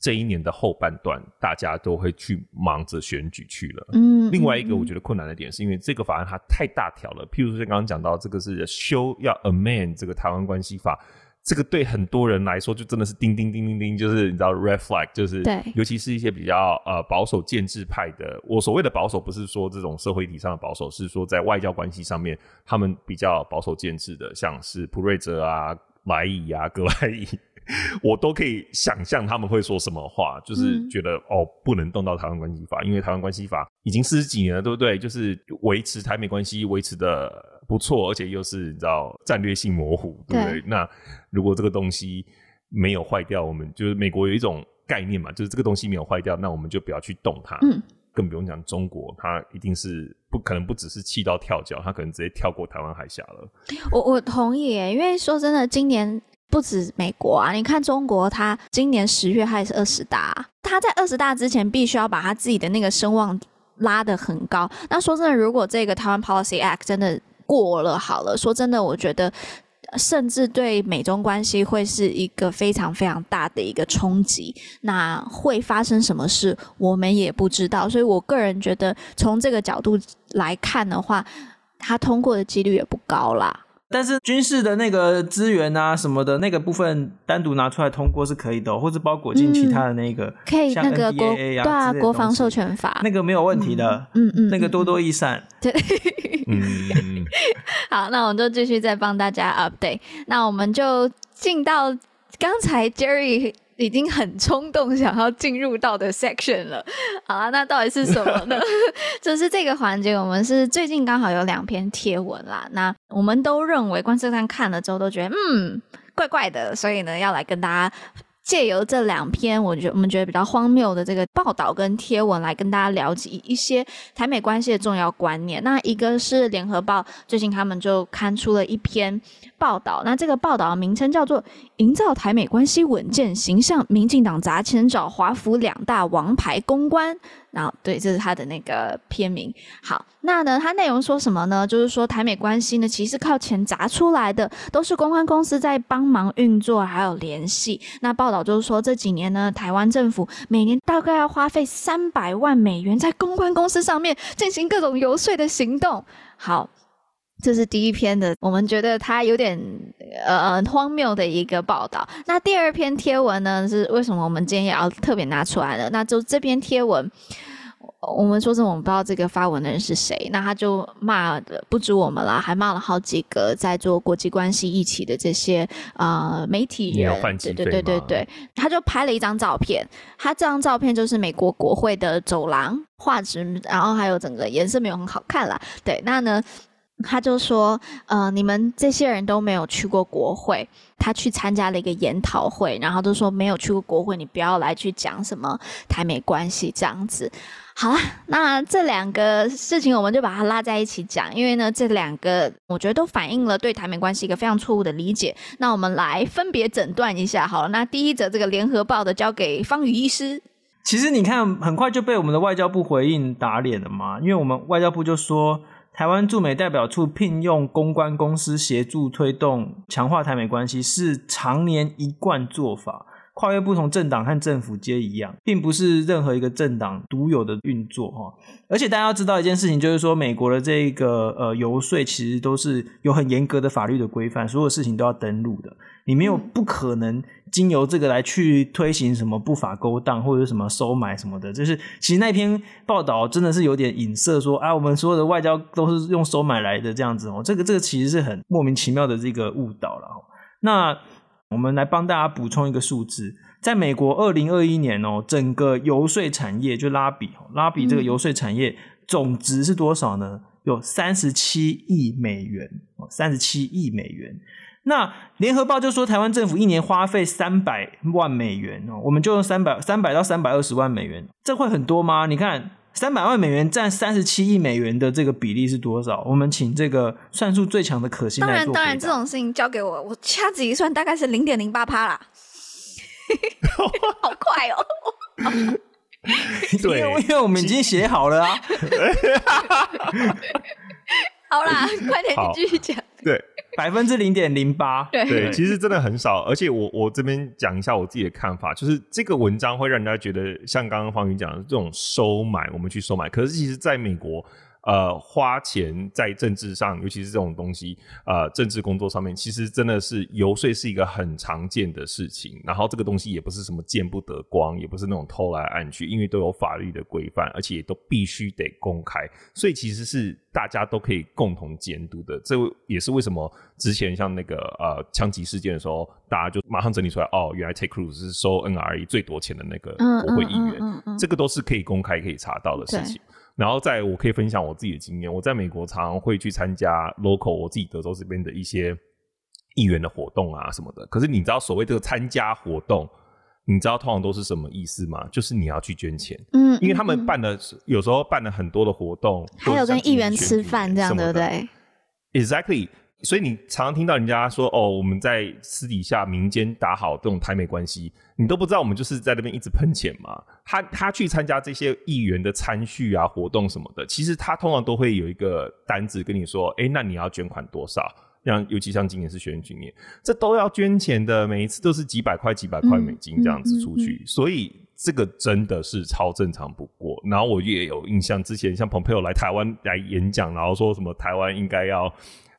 这一年的后半段，大家都会去忙着选举去了。嗯，另外一个我觉得困难的点，是因为这个法案它太大条了。譬如说，像刚刚讲到这个是修要 amend 这个台湾关系法，这个对很多人来说就真的是叮叮叮叮叮，就是你知道 red flag，就是对，尤其是一些比较呃保守建制派的。我所谓的保守，不是说这种社会体上的保守，是说在外交关系上面，他们比较保守建制的，像是普瑞泽啊、莱伊啊、格莱伊。我都可以想象他们会说什么话，就是觉得、嗯、哦，不能动到台湾关系法，因为台湾关系法已经四十几年了，对不对？就是维持台美关系维持的不错，而且又是你知道战略性模糊，对不对？对，那如果这个东西没有坏掉，我们就是美国有一种概念嘛，就是这个东西没有坏掉，那我们就不要去动它。嗯，更不用讲中国，它一定是不可能不只是气到跳脚，它可能直接跳过台湾海峡了。我我同意耶，因为说真的，今年。不止美国啊，你看中国，它今年十月还是二十大，它在二十大之前必须要把它自己的那个声望拉得很高。那说真的，如果这个台湾 Policy Act 真的过了好了，说真的，我觉得甚至对美中关系会是一个非常非常大的一个冲击。那会发生什么事，我们也不知道。所以我个人觉得，从这个角度来看的话，它通过的几率也不高啦。但是军事的那个资源啊什么的那个部分单独拿出来通过是可以的，或者包裹进其他的那个，嗯、可以那个国对啊国防授权法那个没有问题的，嗯嗯，嗯那个多多益善。对，嗯，好，那我们就继续再帮大家 update，那我们就进到刚才 Jerry。已经很冲动想要进入到的 section 了，好啊，那到底是什么呢？就是这个环节，我们是最近刚好有两篇贴文啦，那我们都认为观测站看了之后都觉得嗯怪怪的，所以呢要来跟大家。借由这两篇，我觉得我们觉得比较荒谬的这个报道跟贴文，来跟大家了解一些台美关系的重要观念。那一个是联合报最近他们就刊出了一篇报道，那这个报道的名称叫做《营造台美关系稳健形象，民进党砸钱找华府两大王牌公关》。然后，对，这是他的那个片名。好，那呢，他内容说什么呢？就是说台美关系呢，其实靠钱砸出来的，都是公关公司在帮忙运作，还有联系。那报道就是说，这几年呢，台湾政府每年大概要花费三百万美元在公关公司上面进行各种游说的行动。好。这是第一篇的，我们觉得它有点呃荒谬的一个报道。那第二篇贴文呢，是为什么我们今天也要特别拿出来了？那就这篇贴文，我们说真的，我们不知道这个发文的人是谁。那他就骂的不止我们啦，还骂了好几个在做国际关系一起的这些呃媒体人。对对对对对，他就拍了一张照片，他这张照片就是美国国会的走廊画质，然后还有整个颜色没有很好看啦。对，那呢？他就说：“呃，你们这些人都没有去过国会。他去参加了一个研讨会，然后都说没有去过国会，你不要来去讲什么台美关系这样子。好了，那这两个事情我们就把它拉在一起讲，因为呢，这两个我觉得都反映了对台美关系一个非常错误的理解。那我们来分别诊断一下。好了，那第一则这个联合报的交给方宇医师。其实你看，很快就被我们的外交部回应打脸了嘛，因为我们外交部就说。”台湾驻美代表处聘用公关公司协助推动强化台美关系，是常年一贯做法。跨越不同政党和政府皆一样，并不是任何一个政党独有的运作哈。而且大家要知道一件事情，就是说美国的这个呃游说其实都是有很严格的法律的规范，所有事情都要登录的。你没有不可能经由这个来去推行什么不法勾当或者什么收买什么的。就是其实那篇报道真的是有点影射说，啊，我们所有的外交都是用收买来的这样子哦。这个这个其实是很莫名其妙的这个误导了。那我们来帮大家补充一个数字，在美国二零二一年哦，整个游说产业就拉比拉比这个游说产业总值是多少呢？有三十七亿美元哦，三十七亿美元。那联合报就说，台湾政府一年花费三百万美元哦，我们就用三百三百到三百二十万美元，这会很多吗？你看。三百万美元占三十七亿美元的这个比例是多少？我们请这个算术最强的可心来做。当然，当然，这种事情交给我，我掐指一算，大概是零点零八趴啦。好快哦！对，因为我们已经写好了啊。好啦，快点，你继续讲。对。百分之零点零八，对，其实真的很少。而且我我这边讲一下我自己的看法，就是这个文章会让人家觉得像刚刚方宇讲的这种收买，我们去收买。可是其实，在美国。呃，花钱在政治上，尤其是这种东西，呃，政治工作上面，其实真的是游说是一个很常见的事情。然后这个东西也不是什么见不得光，也不是那种偷来暗去，因为都有法律的规范，而且也都必须得公开，所以其实是大家都可以共同监督的。这也是为什么之前像那个呃枪击事件的时候，大家就马上整理出来，哦，原来 Ted Cruz 是收 NRE 最多钱的那个国会议员，嗯嗯嗯嗯嗯、这个都是可以公开可以查到的事情。然后再，我可以分享我自己的经验。我在美国常常会去参加 local 我自己德州这边的一些议员的活动啊什么的。可是你知道所谓这个参加活动，你知道通常都是什么意思吗？就是你要去捐钱，嗯，因为他们办的有时候办了很多的活动，还有跟议员吃饭这样，对不对？Exactly。所以你常常听到人家说哦，我们在私底下民间打好这种台美关系，你都不知道我们就是在那边一直喷钱嘛。他他去参加这些议员的参叙啊、活动什么的，其实他通常都会有一个单子跟你说，哎，那你要捐款多少？像尤其像今年是选举年，这都要捐钱的，每一次都是几百块、几百块美金这样子出去，嗯嗯嗯嗯、所以这个真的是超正常不过。然后我也有印象，之前像蓬佩奥来台湾来演讲，然后说什么台湾应该要。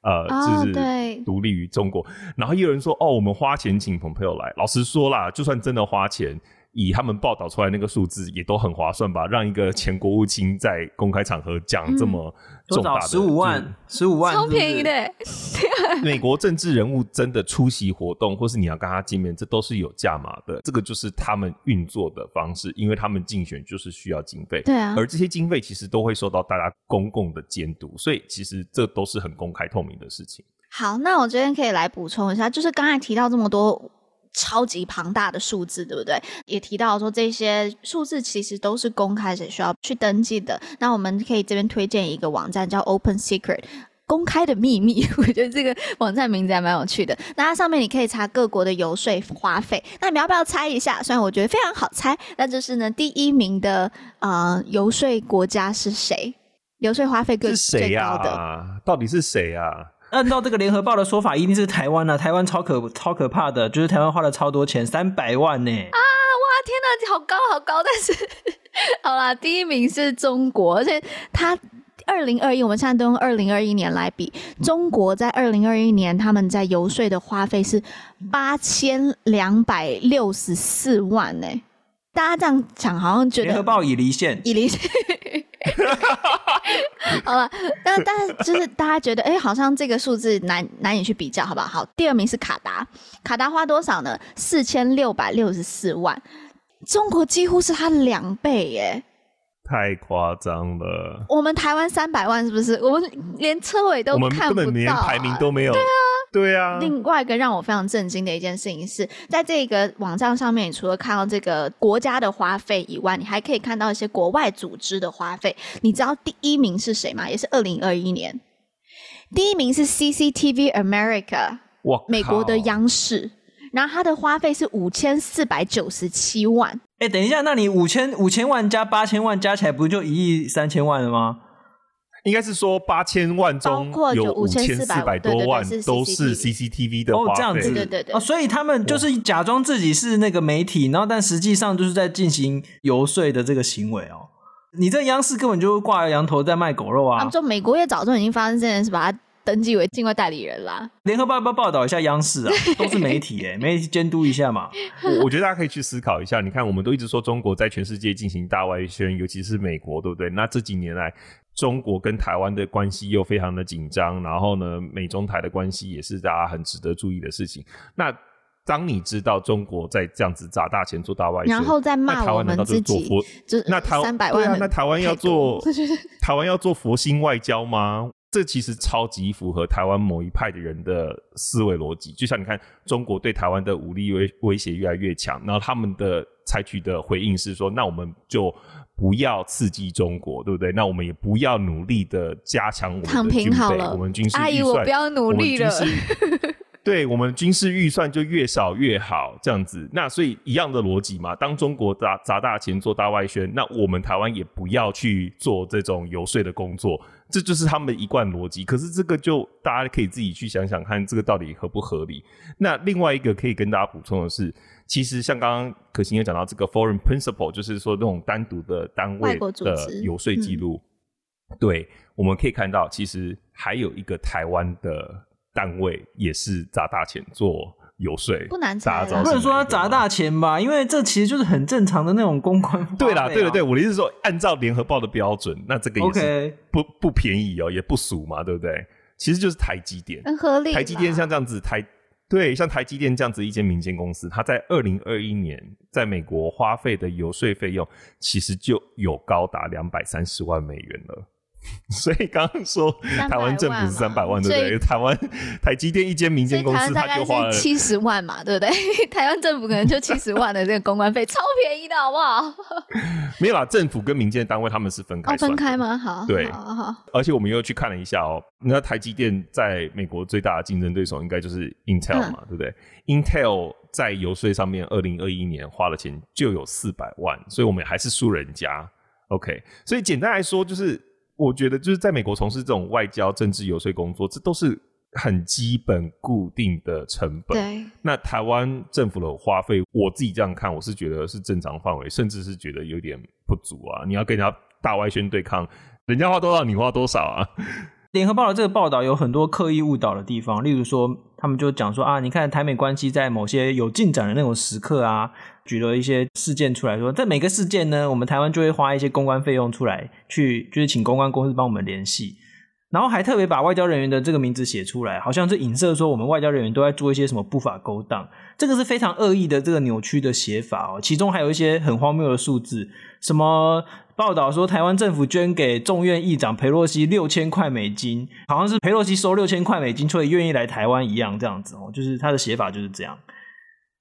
呃，就是独立于中国，然后也有人说，哦，我们花钱请朋友来。老实说啦，就算真的花钱。以他们报道出来那个数字也都很划算吧？让一个前国务卿在公开场合讲这么重大的十五万，十五万，超便宜的。美国政治人物真的出席活动，或是你要跟他见面，这都是有价码的。这个就是他们运作的方式，因为他们竞选就是需要经费。对啊，而这些经费其实都会受到大家公共的监督，所以其实这都是很公开透明的事情。好，那我这边可以来补充一下，就是刚才提到这么多。超级庞大的数字，对不对？也提到说这些数字其实都是公开，是需要去登记的。那我们可以这边推荐一个网站叫 Open Secret，公开的秘密。我觉得这个网站名字还蛮有趣的。那它上面你可以查各国的游说花费。那你要不要猜一下？虽然我觉得非常好猜，那就是呢，第一名的呃游说国家是谁？游说花费最最高的，到底是谁啊？按照这个联合报的说法，一定是台湾啊。台湾超可超可怕的，就是台湾花了超多钱，三百万呢！啊，哇，天哪，好高好高！但是，好啦，第一名是中国，而且他二零二一，我们现在都用二零二一年来比，中国在二零二一年他们在游说的花费是八千两百六十四万呢。大家这样讲，好像觉得联合报已离线，已离线。好了，但但是就是大家觉得，哎、欸，好像这个数字难难以去比较，好不好？好，第二名是卡达，卡达花多少呢？四千六百六十四万，中国几乎是它两倍耶，太夸张了。我们台湾三百万是不是？我们连车尾都看不到、啊，我们根本连排名都没有。对啊。对啊，另外一个让我非常震惊的一件事情是，在这个网站上面，你除了看到这个国家的花费以外，你还可以看到一些国外组织的花费。你知道第一名是谁吗？也是二零二一年，第一名是 CCTV America，哇，美国的央视，然后它的花费是五千四百九十七万。哎，等一下，那你五千五千万加八千万加起来，不就一亿三千万了吗？应该是说八千万中有五千四百多万都是 CCTV 的花费。哦，这样子，对对对。哦，所以他们就是假装自己是那个媒体，然后但实际上就是在进行游说的这个行为哦。你这央视根本就挂了羊头在卖狗肉啊！他们说美国也早就已经发生这件事，把它登记为境外代理人啦。联合报要不要报道一下央视啊？都是媒体哎，媒体监督一下嘛。我我觉得大家可以去思考一下。你看，我们都一直说中国在全世界进行大外宣，尤其是美国，对不对？那这几年来。中国跟台湾的关系又非常的紧张，然后呢，美中台的关系也是大家很值得注意的事情。那当你知道中国在这样子砸大钱做大外宣，然后再骂我们自己，那台湾三百万，对啊，那台湾要做 台湾要做佛心外交吗？这其实超级符合台湾某一派的人的思维逻辑。就像你看，中国对台湾的武力威威胁越来越强，然后他们的采取的回应是说，那我们就。不要刺激中国，对不对？那我们也不要努力的加强我们的军平好了，我们军事预算，阿姨，我不要努力了。对，我们军事预算就越少越好，这样子。那所以一样的逻辑嘛，当中国砸砸大钱做大外宣，那我们台湾也不要去做这种游说的工作，这就是他们的一贯逻辑。可是这个就大家可以自己去想想看，这个到底合不合理？那另外一个可以跟大家补充的是。其实像刚刚可心也讲到这个 foreign principle，就是说那种单独的单位的游说记录，嗯、对，我们可以看到，其实还有一个台湾的单位也是砸大钱做游说，不难砸，不能说他砸大钱吧，因为这其实就是很正常的那种公关、啊。对啦，对对对，我的意思是说，按照联合报的标准，那这个也是不不便宜哦，也不俗嘛，对不对？其实就是台积电，很合理。台积电像这样子台。对，像台积电这样子一间民间公司，它在二零二一年在美国花费的游说费用，其实就有高达两百三十万美元了。所以刚刚说台湾政府是三百万，对不对？台湾台积电一间民间公司，它就花了七十万嘛，对不对？台湾政府可能就七十万的这个公关费，超便宜的，好不好？没有啦，政府跟民间单位他们是分开、哦，分开吗？好，对，好，好，而且我们又去看了一下哦，那台积电在美国最大的竞争对手应该就是 Intel 嘛，嗯、对不对？Intel 在游说上面，二零二一年花了钱就有四百万，所以我们还是输人家。OK，所以简单来说就是。我觉得就是在美国从事这种外交、政治游说工作，这都是很基本固定的成本。对，那台湾政府的花费，我自己这样看，我是觉得是正常范围，甚至是觉得有点不足啊。你要跟人家大外宣对抗，人家花多少，你花多少啊？联合报的这个报道有很多刻意误导的地方，例如说，他们就讲说啊，你看台美关系在某些有进展的那种时刻啊。举了一些事件出来说，在每个事件呢，我们台湾就会花一些公关费用出来，去就是请公关公司帮我们联系，然后还特别把外交人员的这个名字写出来，好像是影射说我们外交人员都在做一些什么不法勾当，这个是非常恶意的这个扭曲的写法哦。其中还有一些很荒谬的数字，什么报道说台湾政府捐给众院议长裴洛西六千块美金，好像是裴洛西收六千块美金，所以愿意来台湾一样，这样子哦，就是他的写法就是这样。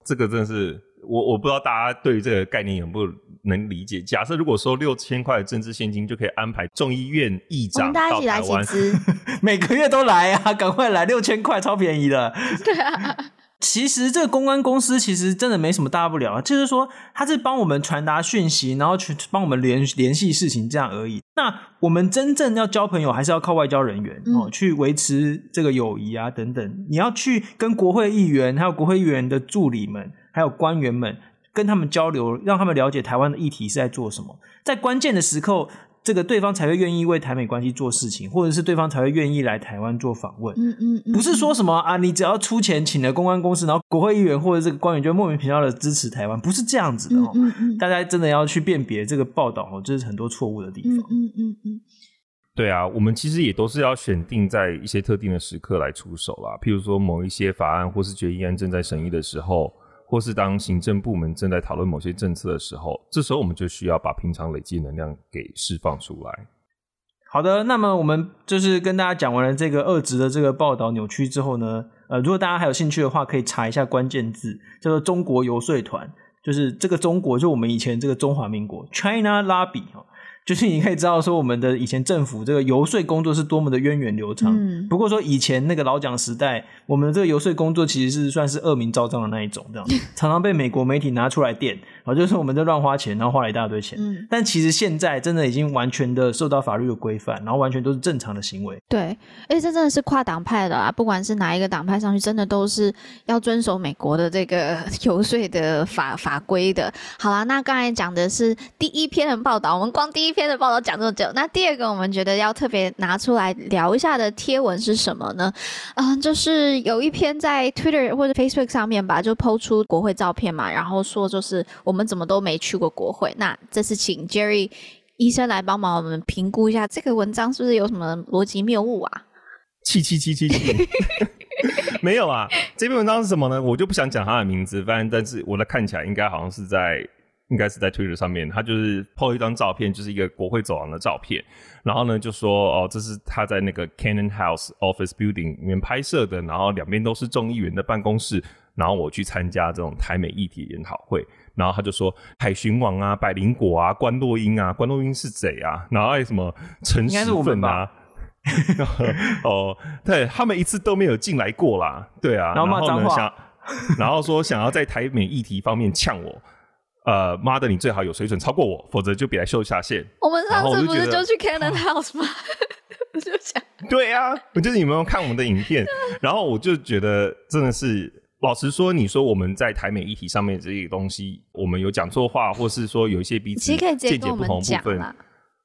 这个真是。我我不知道大家对于这个概念能不能理解。假设如果说六千块的政治现金就可以安排众议院议长到台湾，每个月都来啊，赶快来，六千块超便宜的。对啊，其实这个公关公司其实真的没什么大不了，就是说他是帮我们传达讯息，然后去帮我们联联系事情这样而已。那我们真正要交朋友，还是要靠外交人员哦，去维持这个友谊啊等等。你要去跟国会议员，还有国会议员的助理们。还有官员们跟他们交流，让他们了解台湾的议题是在做什么，在关键的时刻，这个对方才会愿意为台美关系做事情，或者是对方才会愿意来台湾做访问。嗯嗯，嗯，不是说什么啊，你只要出钱请了公关公司，然后国会议员或者这个官员就莫名其妙的支持台湾，不是这样子的哦。嗯嗯，大家真的要去辨别这个报道哦，这是很多错误的地方。嗯嗯嗯，嗯。对啊，我们其实也都是要选定在一些特定的时刻来出手啦，譬如说某一些法案或是决议案正在审议的时候。或是当行政部门正在讨论某些政策的时候，这时候我们就需要把平常累积能量给释放出来。好的，那么我们就是跟大家讲完了这个恶质的这个报道扭曲之后呢，呃，如果大家还有兴趣的话，可以查一下关键字，叫做“中国游说团”，就是这个中国，就我们以前这个中华民国 （China Lobby）。就是你可以知道说，我们的以前政府这个游说工作是多么的源远流长。嗯，不过说以前那个老蒋时代，我们的这个游说工作其实是算是恶名昭彰的那一种，这样 常常被美国媒体拿出来电，然后就是我们在乱花钱，然后花了一大堆钱。嗯，但其实现在真的已经完全的受到法律的规范，然后完全都是正常的行为。对，而且这真的是跨党派的啊，不管是哪一个党派上去，真的都是要遵守美国的这个 游说的法法规的。好啦，那刚才讲的是第一篇的报道，我们光第一篇的报道讲这么久，那第二个我们觉得要特别拿出来聊一下的贴文是什么呢？嗯，就是有一篇在 Twitter 或者 Facebook 上面吧，就抛出国会照片嘛，然后说就是我们怎么都没去过国会。那这次请 Jerry 医生来帮忙我们评估一下这个文章是不是有什么逻辑谬误啊？七七七七七，没有啊！这篇文章是什么呢？我就不想讲他的名字，反正但是我的看起来应该好像是在。应该是在 Twitter 上面，他就是 po 一张照片，就是一个国会走廊的照片。然后呢，就说哦，这是他在那个 Cannon House Office Building 里面拍摄的。然后两边都是众议员的办公室。然后我去参加这种台美议题研讨会。然后他就说，海巡王啊，百灵果啊，关洛英啊，关洛英是谁啊？然后还有什么陈时奋啊？哦，对，他们一次都没有进来过啦。对啊，然后骂脏话，想，然后说想要在台美议题方面呛我。呃，妈的，你最好有水准超过我，否则就别来秀下限。我们上次不是就去 Cannon House 吗？我就想，对啊，我就是你们有看我们的影片，然后我就觉得真的是，老实说，你说我们在台美议题上面这些东西，我们有讲错话，或是说有一些彼此见解不同的部分，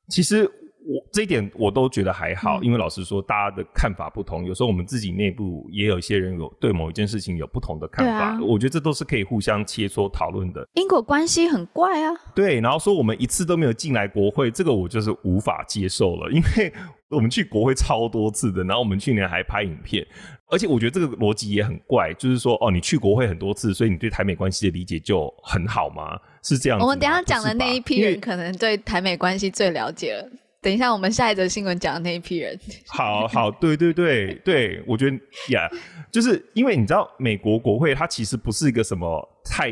其实。我这一点我都觉得还好，嗯，因为老实说，大家的看法不同，有时候我们自己内部也有一些人有对某一件事情有不同的看法，啊，我觉得这都是可以互相切磋讨论的。因果关系很怪啊。对，然后说我们一次都没有进来国会，这个我就是无法接受了，因为 我们去国会超多次的，然后我们去年还拍影片，而且我觉得这个逻辑也很怪，就是说哦，你去国会很多次，所以你对台美关系的理解就很好吗？是这样子？我们等一下讲的那一批人，可能对台美关系最了解了。等一下，我们下一则新闻讲的那一批人，好好，对对对对，我觉得呀，yeah, 就是因为你知道，美国国会它其实不是一个什么太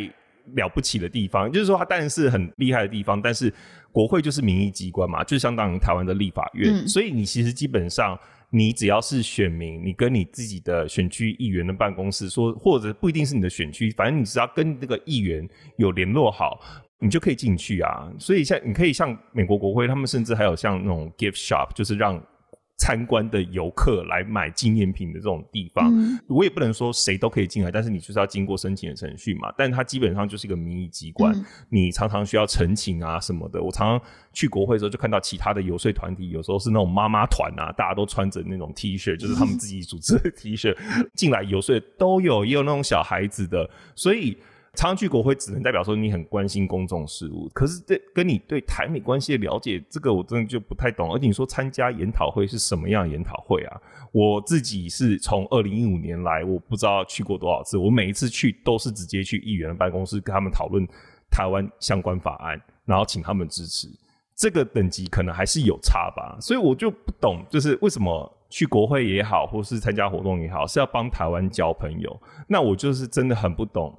了不起的地方，就是说它当然是很厉害的地方，但是国会就是民意机关嘛，就相当于台湾的立法院，嗯，所以你其实基本上你只要是选民，你跟你自己的选区议员的办公室说，或者不一定是你的选区，反正你只要跟那个议员有联络好。你就可以进去啊，所以像你可以像美国国会，他们甚至还有像那种 gift shop，就是让参观的游客来买纪念品的这种地方。嗯。我也不能说谁都可以进来，但是你就是要经过申请的程序嘛。但它基本上就是一个民意机关，嗯，你常常需要陈情啊什么的。我常常去国会的时候，就看到其他的游说团体，有时候是那种妈妈团啊，大家都穿着那种 T 恤，就是他们自己组织的 T 恤进来游说都有，也有那种小孩子的，所以。常常去国会，只能代表说你很关心公众事务。可是，这跟你对台美关系的了解，这个我真的就不太懂。而且你说参加研讨会是什么样研讨会啊？我自己是从二零一五年来，我不知道去过多少次。我每一次去都是直接去议员的办公室跟他们讨论台湾相关法案，然后请他们支持。这个等级可能还是有差吧。所以我就不懂，就是为什么去国会也好，或是参加活动也好，是要帮台湾交朋友？那我就是真的很不懂。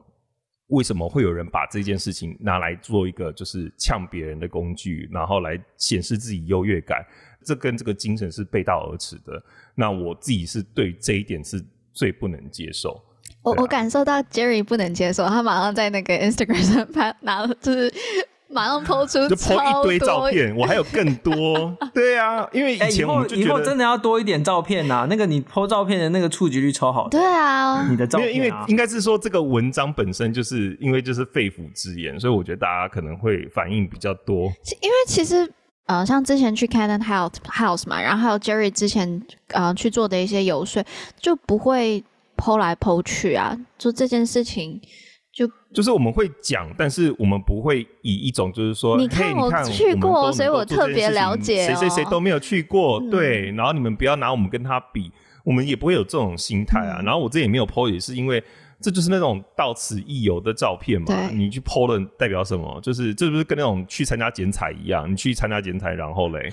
为什么会有人把这件事情拿来做一个就是呛别人的工具，然后来显示自己优越感？这跟这个精神是背道而驰的。那我自己是对这一点是最不能接受。我、啊、我感受到 Jerry 不能接受，他马上在那个 Instagram 上拍拿了，就是。马上 po 出就 po 一堆照片，我还有更多。对啊，因为以前我们就觉得、欸、以，后以后真的要多一点照片呐、啊。那个你 po 照片的那个触及率超好。对啊，你的照片、啊、因为因为应该是说这个文章本身就是因为就是肺腑之言，所以我觉得大家可能会反应比较多。因为其实呃，像之前去 Cannon House House 嘛，然后还有 Jerry 之前呃去做的一些游说，就不会 po 来 po 去啊，就这件事情。就就是我们会讲，但是我们不会以一种就是说，你看我去过，所以我特别了解。谁谁谁都没有去过，对。然后你们不要拿我们跟他比，我们也不会有这种心态啊。然后我这也没有 po，也是因为这就是那种到此一游的照片嘛。你去 po 了代表什么？就是这不是跟那种去参加剪彩一样？你去参加剪彩，然后嘞，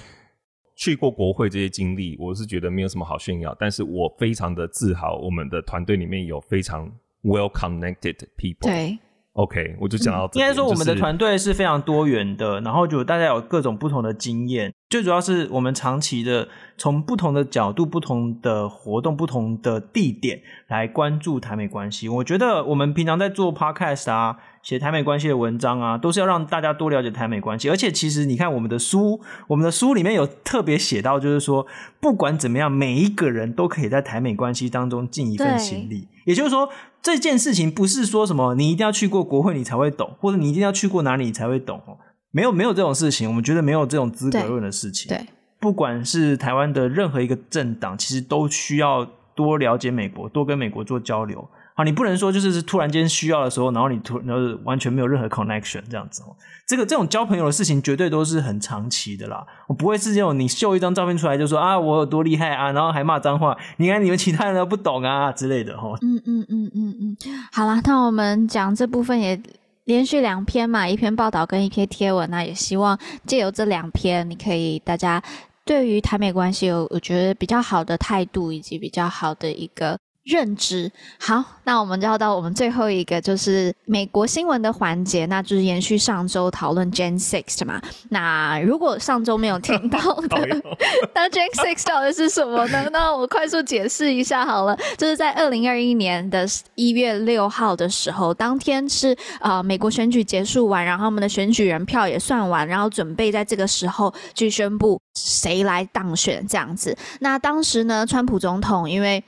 去过国会这些经历，我是觉得没有什么好炫耀。但是我非常的自豪，我们的团队里面有非常。Well connected people，对，OK，我就讲到这、嗯。应该说，我们的团队是非常多元的，就是、然后就大家有各种不同的经验。最主要是我们长期的从不同的角度、不同的活动、不同的地点来关注台美关系。我觉得我们平常在做 Podcast 啊、写台美关系的文章啊，都是要让大家多了解台美关系。而且，其实你看我们的书，我们的书里面有特别写到，就是说，不管怎么样，每一个人都可以在台美关系当中尽一份心力。也就是说。这件事情不是说什么你一定要去过国会你才会懂，或者你一定要去过哪里你才会懂哦。没有没有这种事情，我们觉得没有这种资格论的事情。对，对，不管是台湾的任何一个政党，其实都需要多了解美国，多跟美国做交流。好，你不能说就是突然间需要的时候，然后你突然后完全没有任何 connection 这样子哦。这个这种交朋友的事情绝对都是很长期的啦。我不会是这种你秀一张照片出来就说啊我有多厉害啊，然后还骂脏话，你看你们其他人都不懂啊之类的哈。嗯嗯嗯嗯嗯，好啦，那我们讲这部分也连续两篇嘛，一篇报道跟一篇贴文，那也希望借由这两篇，你可以大家对于台美关系有我觉得比较好的态度，以及比较好的一个。认知。好，那我们就要到我们最后一个，就是美国新闻的环节，那就是延续上周讨论 Jan 6嘛。那如果上周没有听到的，那 Jan Six 到底是什么呢？那我快速解释一下好了，就是在二零二一年的一月六号的时候，当天是呃美国选举结束完，然后我们的选举人票也算完，然后准备在这个时候去宣布谁来当选这样子。那当时呢，川普总统因为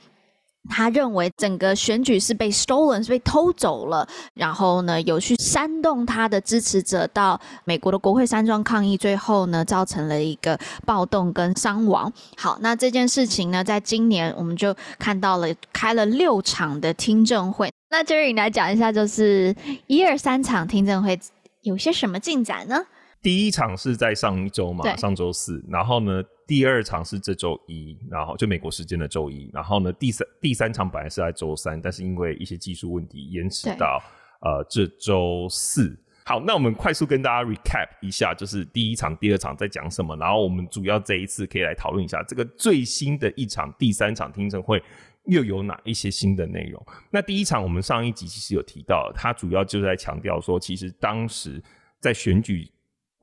他认为整个选举是被 stolen，是被偷走了，然后呢，有去煽动他的支持者到美国的国会山庄抗议，最后呢，造成了一个暴动跟伤亡。好，那这件事情呢，在今年我们就看到了开了六场的听证会。那 Jerry 你来讲一下，就是一二三场听证会有些什么进展呢？第一场是在上一周嘛，上周四，然后呢。第二场是这周一，然后就美国时间的周一，然后呢，第三第三场本来是在周三，但是因为一些技术问题延迟到呃这周四。好，那我们快速跟大家 recap 一下，就是第一场、第二场在讲什么，然后我们主要这一次可以来讨论一下这个最新的一场第三场听证会又有哪一些新的内容。那第一场我们上一集其实有提到，它主要就是在强调说，其实当时在选举。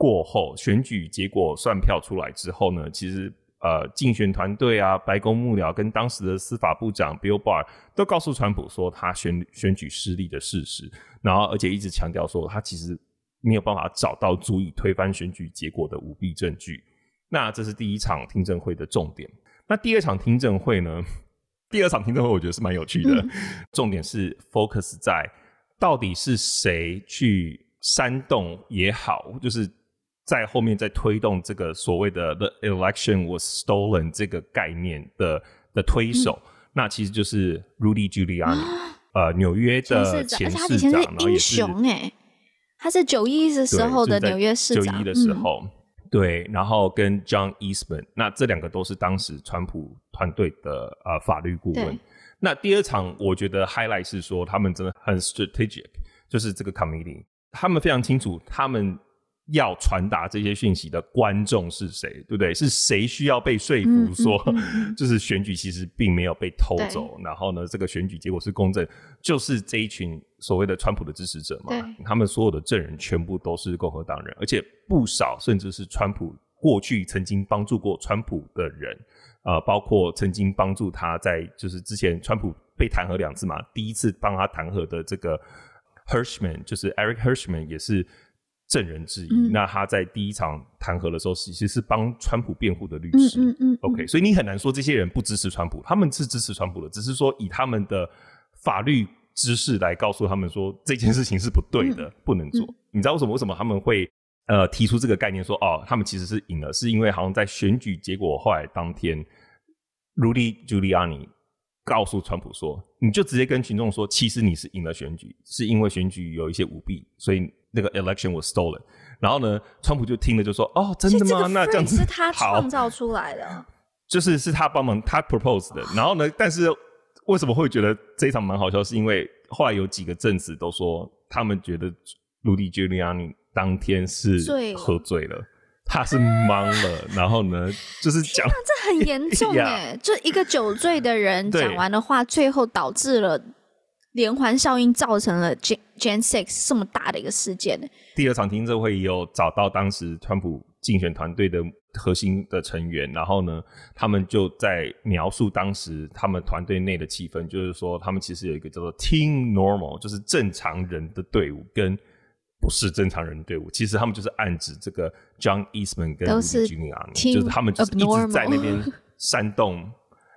过后选举结果算票出来之后呢，其实呃竞选团队啊、白宫幕僚跟当时的司法部长 Bill Barr 都告诉川普说他选选举失利的事实，然后而且一直强调说他其实没有办法找到足以推翻选举结果的舞弊证据。那这是第一场听证会的重点。那第二场听证会呢？第二场听证会我觉得是蛮有趣的，嗯、重点是 focus 在到底是谁去煽动也好，就是。在后面在推动这个所谓的 “the election was stolen” 这个概念的的推手，嗯、那其实就是 Rudy Giuliani，、啊、呃，纽约的前市长，而且他以前是英雄哎，他是九一的时候的纽约市长，九一的时候，对，然后跟 John Eastman，那这两个都是当时川普团队的呃法律顾问。那第二场我觉得 highlight 是说他们真的很 strategic，就是这个 committee，他们非常清楚他们。要传达这些讯息的观众是谁，对不对？是谁需要被说服说，嗯嗯嗯、就是选举其实并没有被偷走，然后呢，这个选举结果是公正，就是这一群所谓的川普的支持者嘛，他们所有的证人全部都是共和党人，而且不少甚至是川普过去曾经帮助过川普的人，呃，包括曾经帮助他在就是之前川普被弹劾两次嘛，第一次帮他弹劾的这个 Herschmann，就是 Eric Herschmann 也是。证人之一，嗯、那他在第一场弹劾的时候，其实是帮川普辩护的律师。OK，所以你很难说这些人不支持川普，他们是支持川普的，只是说以他们的法律知识来告诉他们说这件事情是不对的，嗯、不能做。嗯、你知道为什么？为什么他们会呃提出这个概念说哦，他们其实是赢了，是因为好像在选举结果后来当天，Rudy Giuliani 告诉川普说，你就直接跟群众说，其实你是赢了选举，是因为选举有一些舞弊，所以。那个 election was stolen，然后呢，川普就听了就说：“哦，真的吗？那这样子是他创造出来的，就是是他帮忙他 propose 的。然后呢，但是为什么会觉得这一场蛮好笑？是因为后来有几个证词都说，他们觉得 Rudy Giuliani 当天是喝醉了，他是懵了。然后呢，就是讲这很严重 哎，就一个酒醉的人讲完的话，最后导致了。”连环效应造成了 Jan Jan Six 这么大的一个事件呢？第二场听证会也有找到当时川普竞选团队的核心的成员，然后呢，他们就在描述当时他们团队内的气氛，就是说他们其实有一个叫做 Team Normal，就是正常人的队伍跟不是正常人的队伍，其实他们就是暗指这个 John Eastman 跟 Rudy Giuliani，就是他们就是一直在那边煽动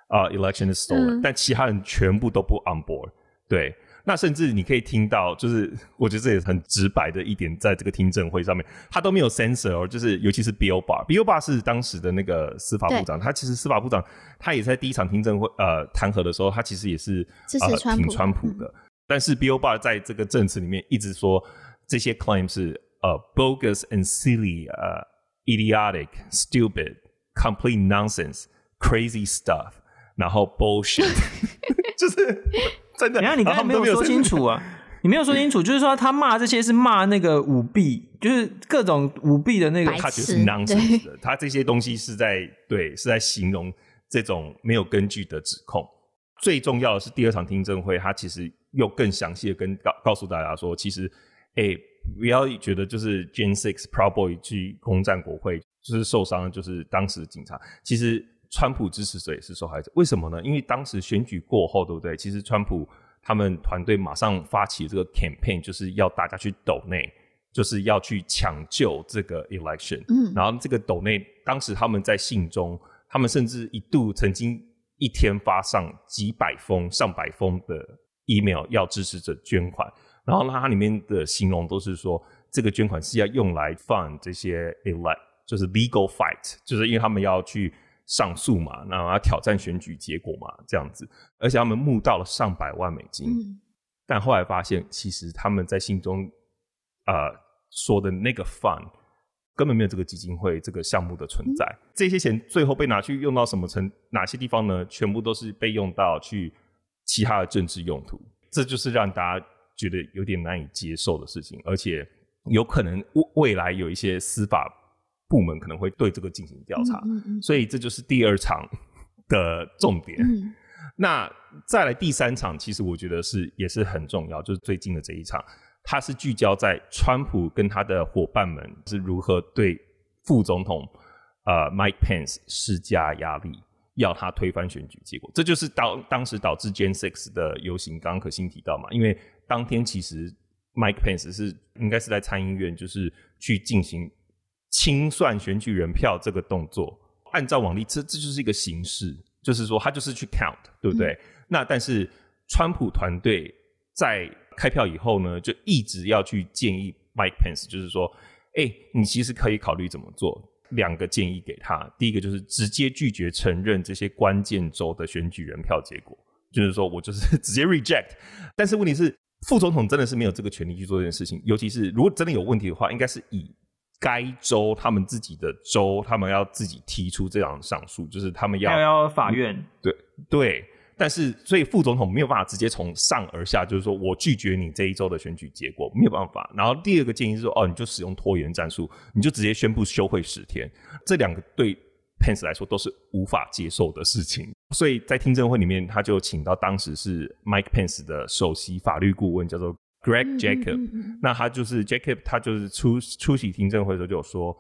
啊、uh, election is stolen，、嗯、但其他人全部都不 on board，对。那甚至你可以听到，就是我觉得这也是很直白的一点，在这个听证会上面，他都没有 censor 哦，就是尤其是 Bill Barr，Bill Barr 是当时的那个司法部长，他其实司法部长，他也在第一场听证会呃弹劾的时候，他其实也是呃挺川普的，嗯、但是 Bill Barr 在这个证词里面一直说这些 claims 是呃 bogus and silly，呃 idiotic, stupid, complete nonsense, crazy stuff，然后 bullshit，就是。真的，然后你刚才没有说清楚啊，你没有说清楚，就是说他骂这些是骂那个舞弊，就是各种舞弊的那个，他就是 nonsense 的，他这些东西是在对，是在形容这种没有根据的指控。最重要的是第二场听证会，他其实又更详细的跟告告诉大家说，其实，哎、欸，不要觉得就是 Gen Six Proud Boy 去攻占国会，就是受伤，就是当时的警察，其实。川普支持者也是受害者，为什么呢？因为当时选举过后，对不对？其实川普他们团队马上发起这个 campaign，就是要大家去抖内，就是要去抢救这个 election。嗯，然后这个抖内，当时他们在信中，他们甚至一度曾经一天发上几百封、上百封的 email 要支持者捐款，然后呢，它里面的形容都是说，这个捐款是要用来 fund 这些 elect，就是 legal fight，就是因为他们要去。上诉嘛，然后要挑战选举结果嘛，这样子，而且他们募到了上百万美金，嗯、但后来发现，其实他们在信中，呃，说的那个 fund 根本没有这个基金会这个项目的存在，嗯、这些钱最后被拿去用到什么程哪些地方呢？全部都是被用到去其他的政治用途，这就是让大家觉得有点难以接受的事情，而且有可能未未来有一些司法。部门可能会对这个进行调查，嗯嗯嗯，所以这就是第二场的重点。嗯、那再来第三场，其实我觉得是也是很重要，就是最近的这一场，它是聚焦在川普跟他的伙伴们是如何对副总统呃 Mike Pence 施加压力，要他推翻选举结果。这就是当当时导致 Gen Six 的游行。刚刚可心提到嘛，因为当天其实 Mike Pence 是应该是在参议院，就是去进行。清算选举人票这个动作，按照往例，这这就是一个形式，就是说他就是去 count，对不对？嗯、那但是川普团队在开票以后呢，就一直要去建议 Mike Pence，就是说，哎、欸，你其实可以考虑怎么做？两个建议给他，第一个就是直接拒绝承认这些关键州的选举人票结果，就是说我就是 直接 reject。但是问题是，副总统真的是没有这个权利去做这件事情，尤其是如果真的有问题的话，应该是以。该州他们自己的州，他们要自己提出这样的上诉，就是他们要要要法院。对对，但是所以副总统没有办法直接从上而下，就是说我拒绝你这一周的选举结果，没有办法。然后第二个建议是说，哦，你就使用拖延战术，你就直接宣布休会十天。这两个对 Pence 来说都是无法接受的事情。所以在听证会里面，他就请到当时是 Mike Pence 的首席法律顾问，叫做。Greg Jacob，、那他就是 Jacob，他就是出出席听证会的时候就有说，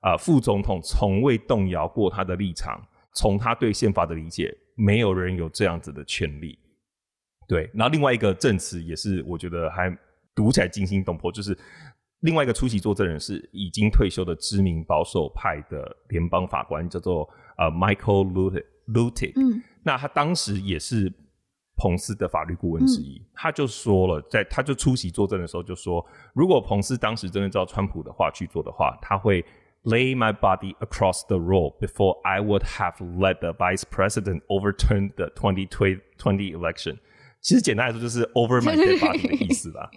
啊、呃，副总统从未动摇过他的立场，从他对宪法的理解，没有人有这样子的权利。对，然后另外一个证词也是我觉得还读起来惊心动魄，就是另外一个出席作证人是已经退休的知名保守派的联邦法官，叫做呃 Michael Luttig，嗯，那他当时也是。彭斯的法律顾问之一，嗯、他就说了，在他就出席作证的时候就说，如果彭斯当时真的照川普的话去做的话，他会 lay my body across the road before I would have let the vice president overturn the twenty twenty election。其实简单来说就是 over my dead body 的意思啦。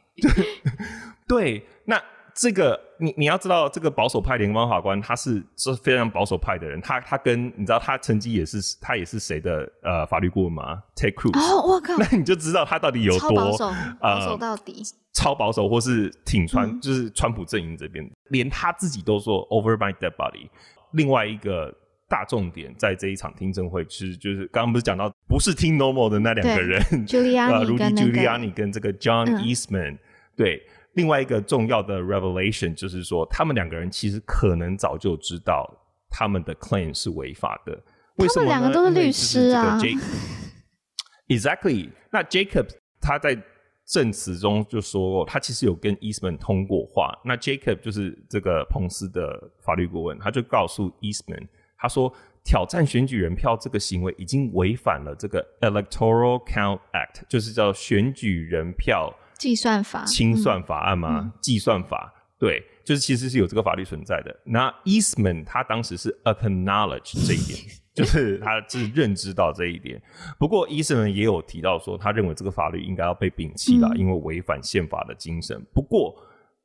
对，那。这个你你要知道，这个保守派联邦法官他是是非常保守派的人，他他跟你知道他曾经也是他也是谁的呃法律顾问吗？Ted Cruz。哦，我靠！那你就知道他到底有多保守，保守到底，呃、超保守，或是挺川，嗯、就是川普阵营这边，连他自己都说 over my dead body。另外一个大重点在这一场听证会，其实就是刚刚不是讲到不是听 normal 的那两个人，Giuliani 跟 Rudy Giuliani 跟这个 John Eastman。对，另外一个重要的 revelation 就是说，他们两个人其实可能早就知道他们的 claim 是违法的。为什么呢？他们两个都是律师啊。Exactly。那 Jacob 他在证词中就说过，他其实有跟 Eastman 通过话。那 Jacob 就是这个彭斯的法律顾问，他就告诉 Eastman，他说挑战选举人票这个行为已经违反了这个 Electoral Count Act，就是叫选举人票计算法清算法案吗？计、嗯、算法对，就是其实是有这个法律存在的。那 Eastman 他当时是 acknowledge 这一点。就是他是认知到这一点，不过 Eastman 也有提到说，他认为这个法律应该要被摒弃了，因为违反宪法的精神。不过，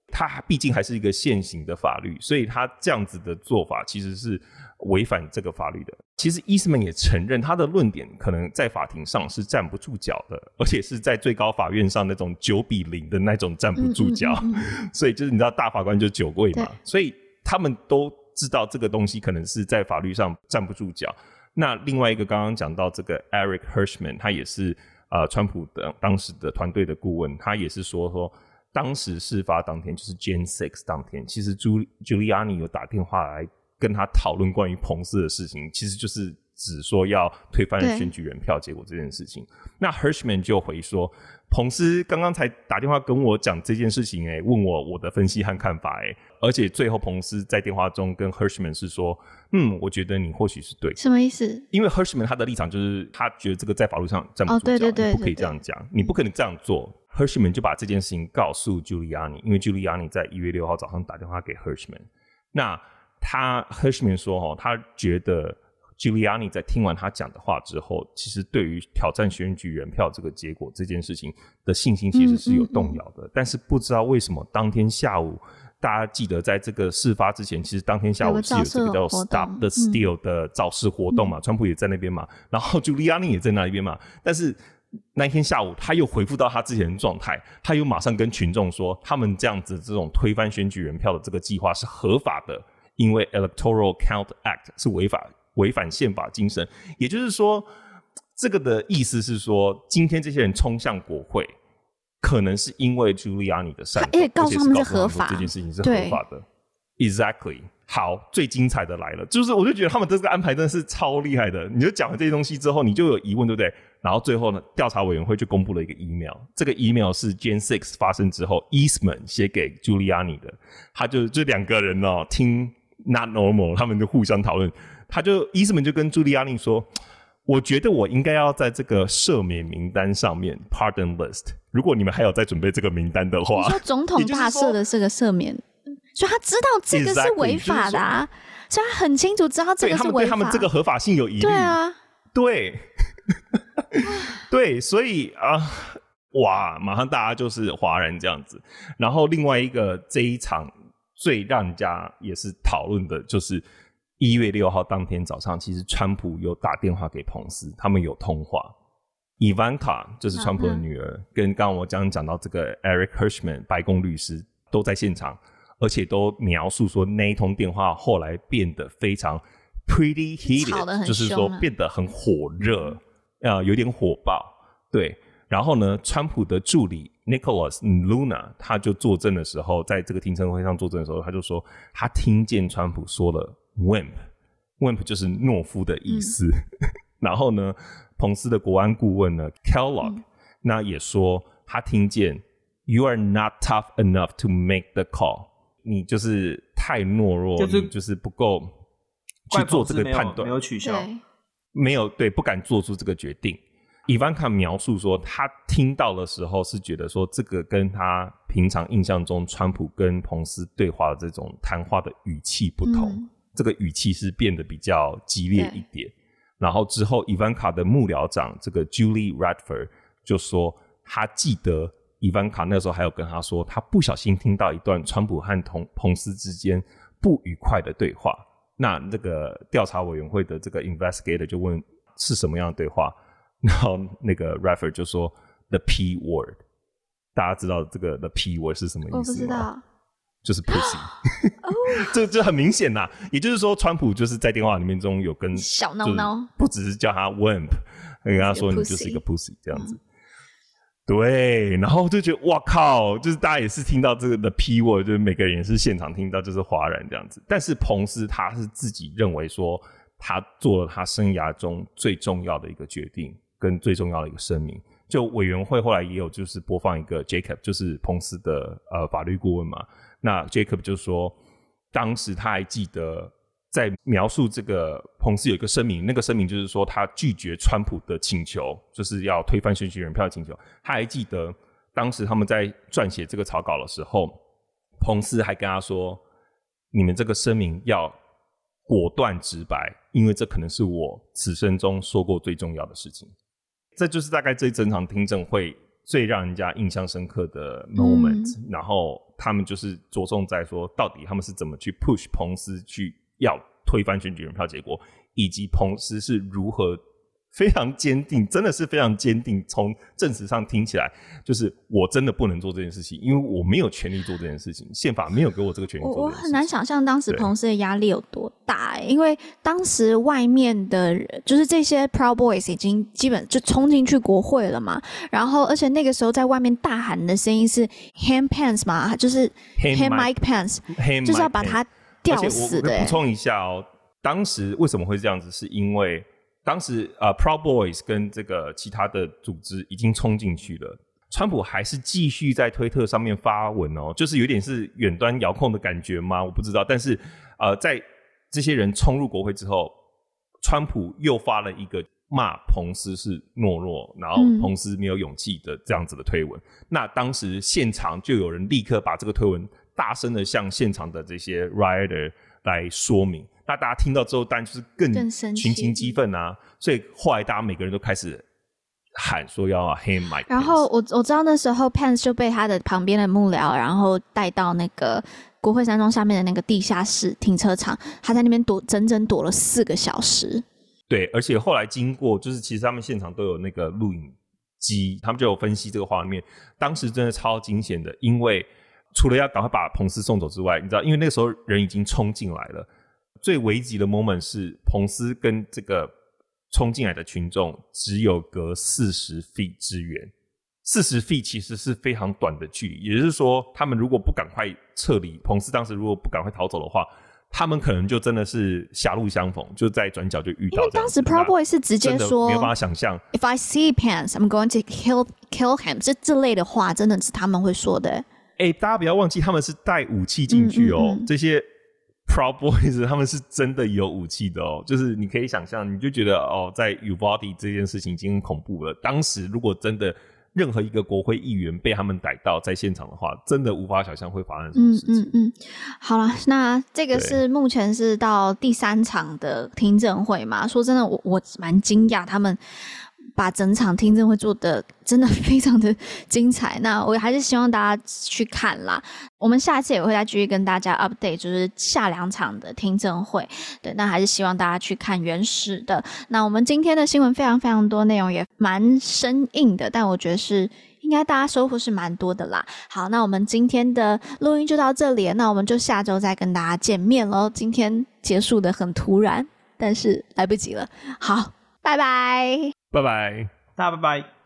他毕竟还是一个现行的法律，所以他这样子的做法其实是违反这个法律的。其实伊斯曼也承认，他的论点可能在法庭上是站不住脚的，而且是在最高法院上那种九比零的那种站不住脚。所以就是你知道，大法官就九位嘛，所以他们都。知道这个东西可能是在法律上站不住脚。那另外一个刚刚讲到这个 Eric Hirschman，他也是呃川普的当时的团队的顾问，他也是说说当时事发当天就是 Jan 6当天，其实朱 Giuliani 有打电话来跟他讨论关于彭斯的事情，其实就是只说要推翻选举人票结果这件事情。那 Hirschman 就回说。彭斯刚刚才打电话跟我讲这件事情，哎，问我我的分析和看法，哎，而且最后彭斯在电话中跟 Hirschman 是说，嗯，我觉得你或许是对，什么意思？因为 Hirschman 他的立场就是他觉得这个在法律上站不住脚，哦、对对对对对，你不可以这样讲，你不可能这样做。Hirschman 就把这件事情告诉 Giuliani，因为 Giuliani 在一月六号早上打电话给 Hirschman，那他 Hirschman 说，哦，他觉得。Giuliani 在听完他讲的话之后，其实对于挑战选举人票这个结果这件事情的信心其实是有动摇的。嗯嗯嗯、但是不知道为什么，当天下午大家记得在这个事发之前，其实当天下午是有这个叫 Stop the Steal 的造势活动嘛，嗯、川普也在那边嘛，然后 Giuliani 也在那边嘛。但是那天下午他又恢复到他之前的状态，他又马上跟群众说，他们这样子这种推翻选举人票的这个计划是合法的，因为 Electoral Count Act 是违法。违反宪法精神，也就是说，这个的意思是说，今天这些人冲向国会，可能是因为 Giuliani 的煽动，告诉他们是合法，这件事情是合法的。Exactly。好，最精彩的来了，就是我就觉得他们这个安排真的是超厉害的。你就讲了这些东西之后，你就有疑问，对不对？然后最后呢，调查委员会就公布了一个 email，这个 email 是 Jan Six 发生之后，Eastman 写给 Giuliani 的，他就这两个人哦，听 Not Normal，他们就互相讨论。他就伊斯曼就跟朱莉亚尼说：“我觉得我应该要在这个赦免名单上面 （pardon list）。如果你们还有在准备这个名单的话，你说总统大赦的这个赦免，所以他知道这个是违法的啊，所以他很清楚知道这个是违法。他们对他们这个合法性有疑虑。对啊，对，对，所以啊，哇，马上大家就是哗然这样子。然后另外一个这一场最让人家也是讨论的就是。”一月六号当天早上，其实川普有打电话给彭斯，他们有通话。伊万卡就是川普的女儿，嗯、跟刚刚我刚刚讲到这个 Eric Hirschman 白宫律师都在现场，而且都描述说那一通电话后来变得非常 pretty heated，就是说变得很火热，啊、呃，有点火爆。对，然后呢，川普的助理 Nicholas Luna 他就作证的时候，在这个听证会上作证的时候，他就说他听见川普说了。Wimp，Wimp 就是懦夫的意思。嗯、然后呢，彭斯的国安顾问呢，Kellogg，、嗯、那也说他听见 You are not tough enough to make the call，你就是太懦弱，就是、你就是不够去做这个判断，没有取消，没有对，不敢做出这个决定。伊万卡描述说，他听到的时候是觉得说，这个跟他平常印象中川普跟彭斯对话的这种谈话的语气不同。嗯这个语气是变得比较激烈一点，然后之后伊万卡的幕僚长这个 Julie Radford 就说，他记得伊万卡那时候还有跟他说，他不小心听到一段川普和同彭斯之间不愉快的对话。那那个调查委员会的这个 investigator 就问是什么样的对话，然后那个 Radford 就说 The P word，大家知道这个 The P word 是什么意思吗？我不知道。就是 pussy，这这很明显呐。也就是说，川普就是在电话里面中有跟小闹闹，不只是叫他 wimp，跟他说你就是一个 pussy 这样子。对，然后就觉得哇靠，就是大家也是听到这个的 P word，就是每个人也是现场听到就是哗然这样子。但是彭斯他是自己认为说，他做了他生涯中最重要的一个决定，跟最重要的一个声明。就委员会后来也有就是播放一个 Jacob，就是彭斯的呃法律顾问嘛。那 Jacob 就说，当时他还记得。在描述这个彭斯有一个声明，那个声明就是说他拒绝川普的请求，就是要推翻选举人票请求。他还记得当时他们在撰写这个草稿的时候，彭斯还跟他说：“你们这个声明要果断直白，因为这可能是我此生中说过最重要的事情。”这就是大概这一整场听证会最让人家印象深刻的 moment。嗯。然后他们就是着重在说，到底他们是怎么去 push 彭斯去。要推翻选举人票结果，以及彭斯是如何非常坚定，真的是非常坚定。从证词上听起来，就是我真的不能做这件事情，因为我没有权利做这件事情，宪法没有给我这个权利。我我很难想象当时彭斯的压力有多大，欸，因为当时外面的人，就是这些 Proud Boys 已经基本就冲进去国会了嘛。然后，而且那个时候在外面大喊的声音是 Hang Pence 嘛，就是 “Hand Mike Pence，就是要把他。吊死的。补充一下哦，当时为什么会这样子？是因为当时呃，Proud Boys 跟这个其他的组织已经冲进去了，川普还是继续在推特上面发文哦，就是有点是远端遥控的感觉吗？我不知道。但是呃，在这些人冲入国会之后，川普又发了一个骂彭斯是懦弱，然后彭斯没有勇气的这样子的推文。嗯、那当时现场就有人立刻把这个推文。大声的向现场的这些 rioter 来说明，那大家听到之后，当然就是更群情激愤啊！所以后来大家每个人都开始喊说要 hang Mike。然后我我知道那时候 Pence 就被他的旁边的幕僚，然后带到那个国会山庄下面的那个地下室停车场，他在那边躲整整躲了四个小时。对，而且后来经过，就是其实他们现场都有那个录影机，他们就有分析这个画面，当时真的超惊险的，因为。除了要赶快把彭斯送走之外，你知道，因为那个时候人已经冲进来了。最危急的 moment 是彭斯跟这个冲进来的群众只有隔四十 feet 之远。四十 feet 其实是非常短的距离，也就是说，他们如果不赶快撤离，彭斯当时如果不赶快逃走的话，他们可能就真的是狭路相逢，就在转角就遇到。因为当时 Proud Boy 是直接说没有办法想象，If I see pants, I'm going to kill kill him。这这类的话，真的是他们会说的。哎、欸，大家不要忘记，他们是带武器进去哦。嗯嗯嗯，这些 Proud Boys 他们是真的有武器的哦。就是你可以想象，你就觉得哦，在 Ubody 这件事情已经很恐怖了。当时如果真的任何一个国会议员被他们逮到在现场的话，真的无法想象会发生什么事情。嗯嗯，嗯，好了，那这个是目前是到第三场的听证会嘛？说真的，我我蛮惊讶他们。把整场听证会做得真的非常的精彩，那我还是希望大家去看啦。我们下次也会再继续跟大家 update，就是下两场的听证会。对，那还是希望大家去看原始的。那我们今天的新闻非常非常多，内容也蛮生硬的，但我觉得是应该大家收获是蛮多的啦。好，那我们今天的录音就到这里，那我们就下周再跟大家见面喽。今天结束得很突然，但是来不及了。好，拜拜。拜拜，大家拜拜。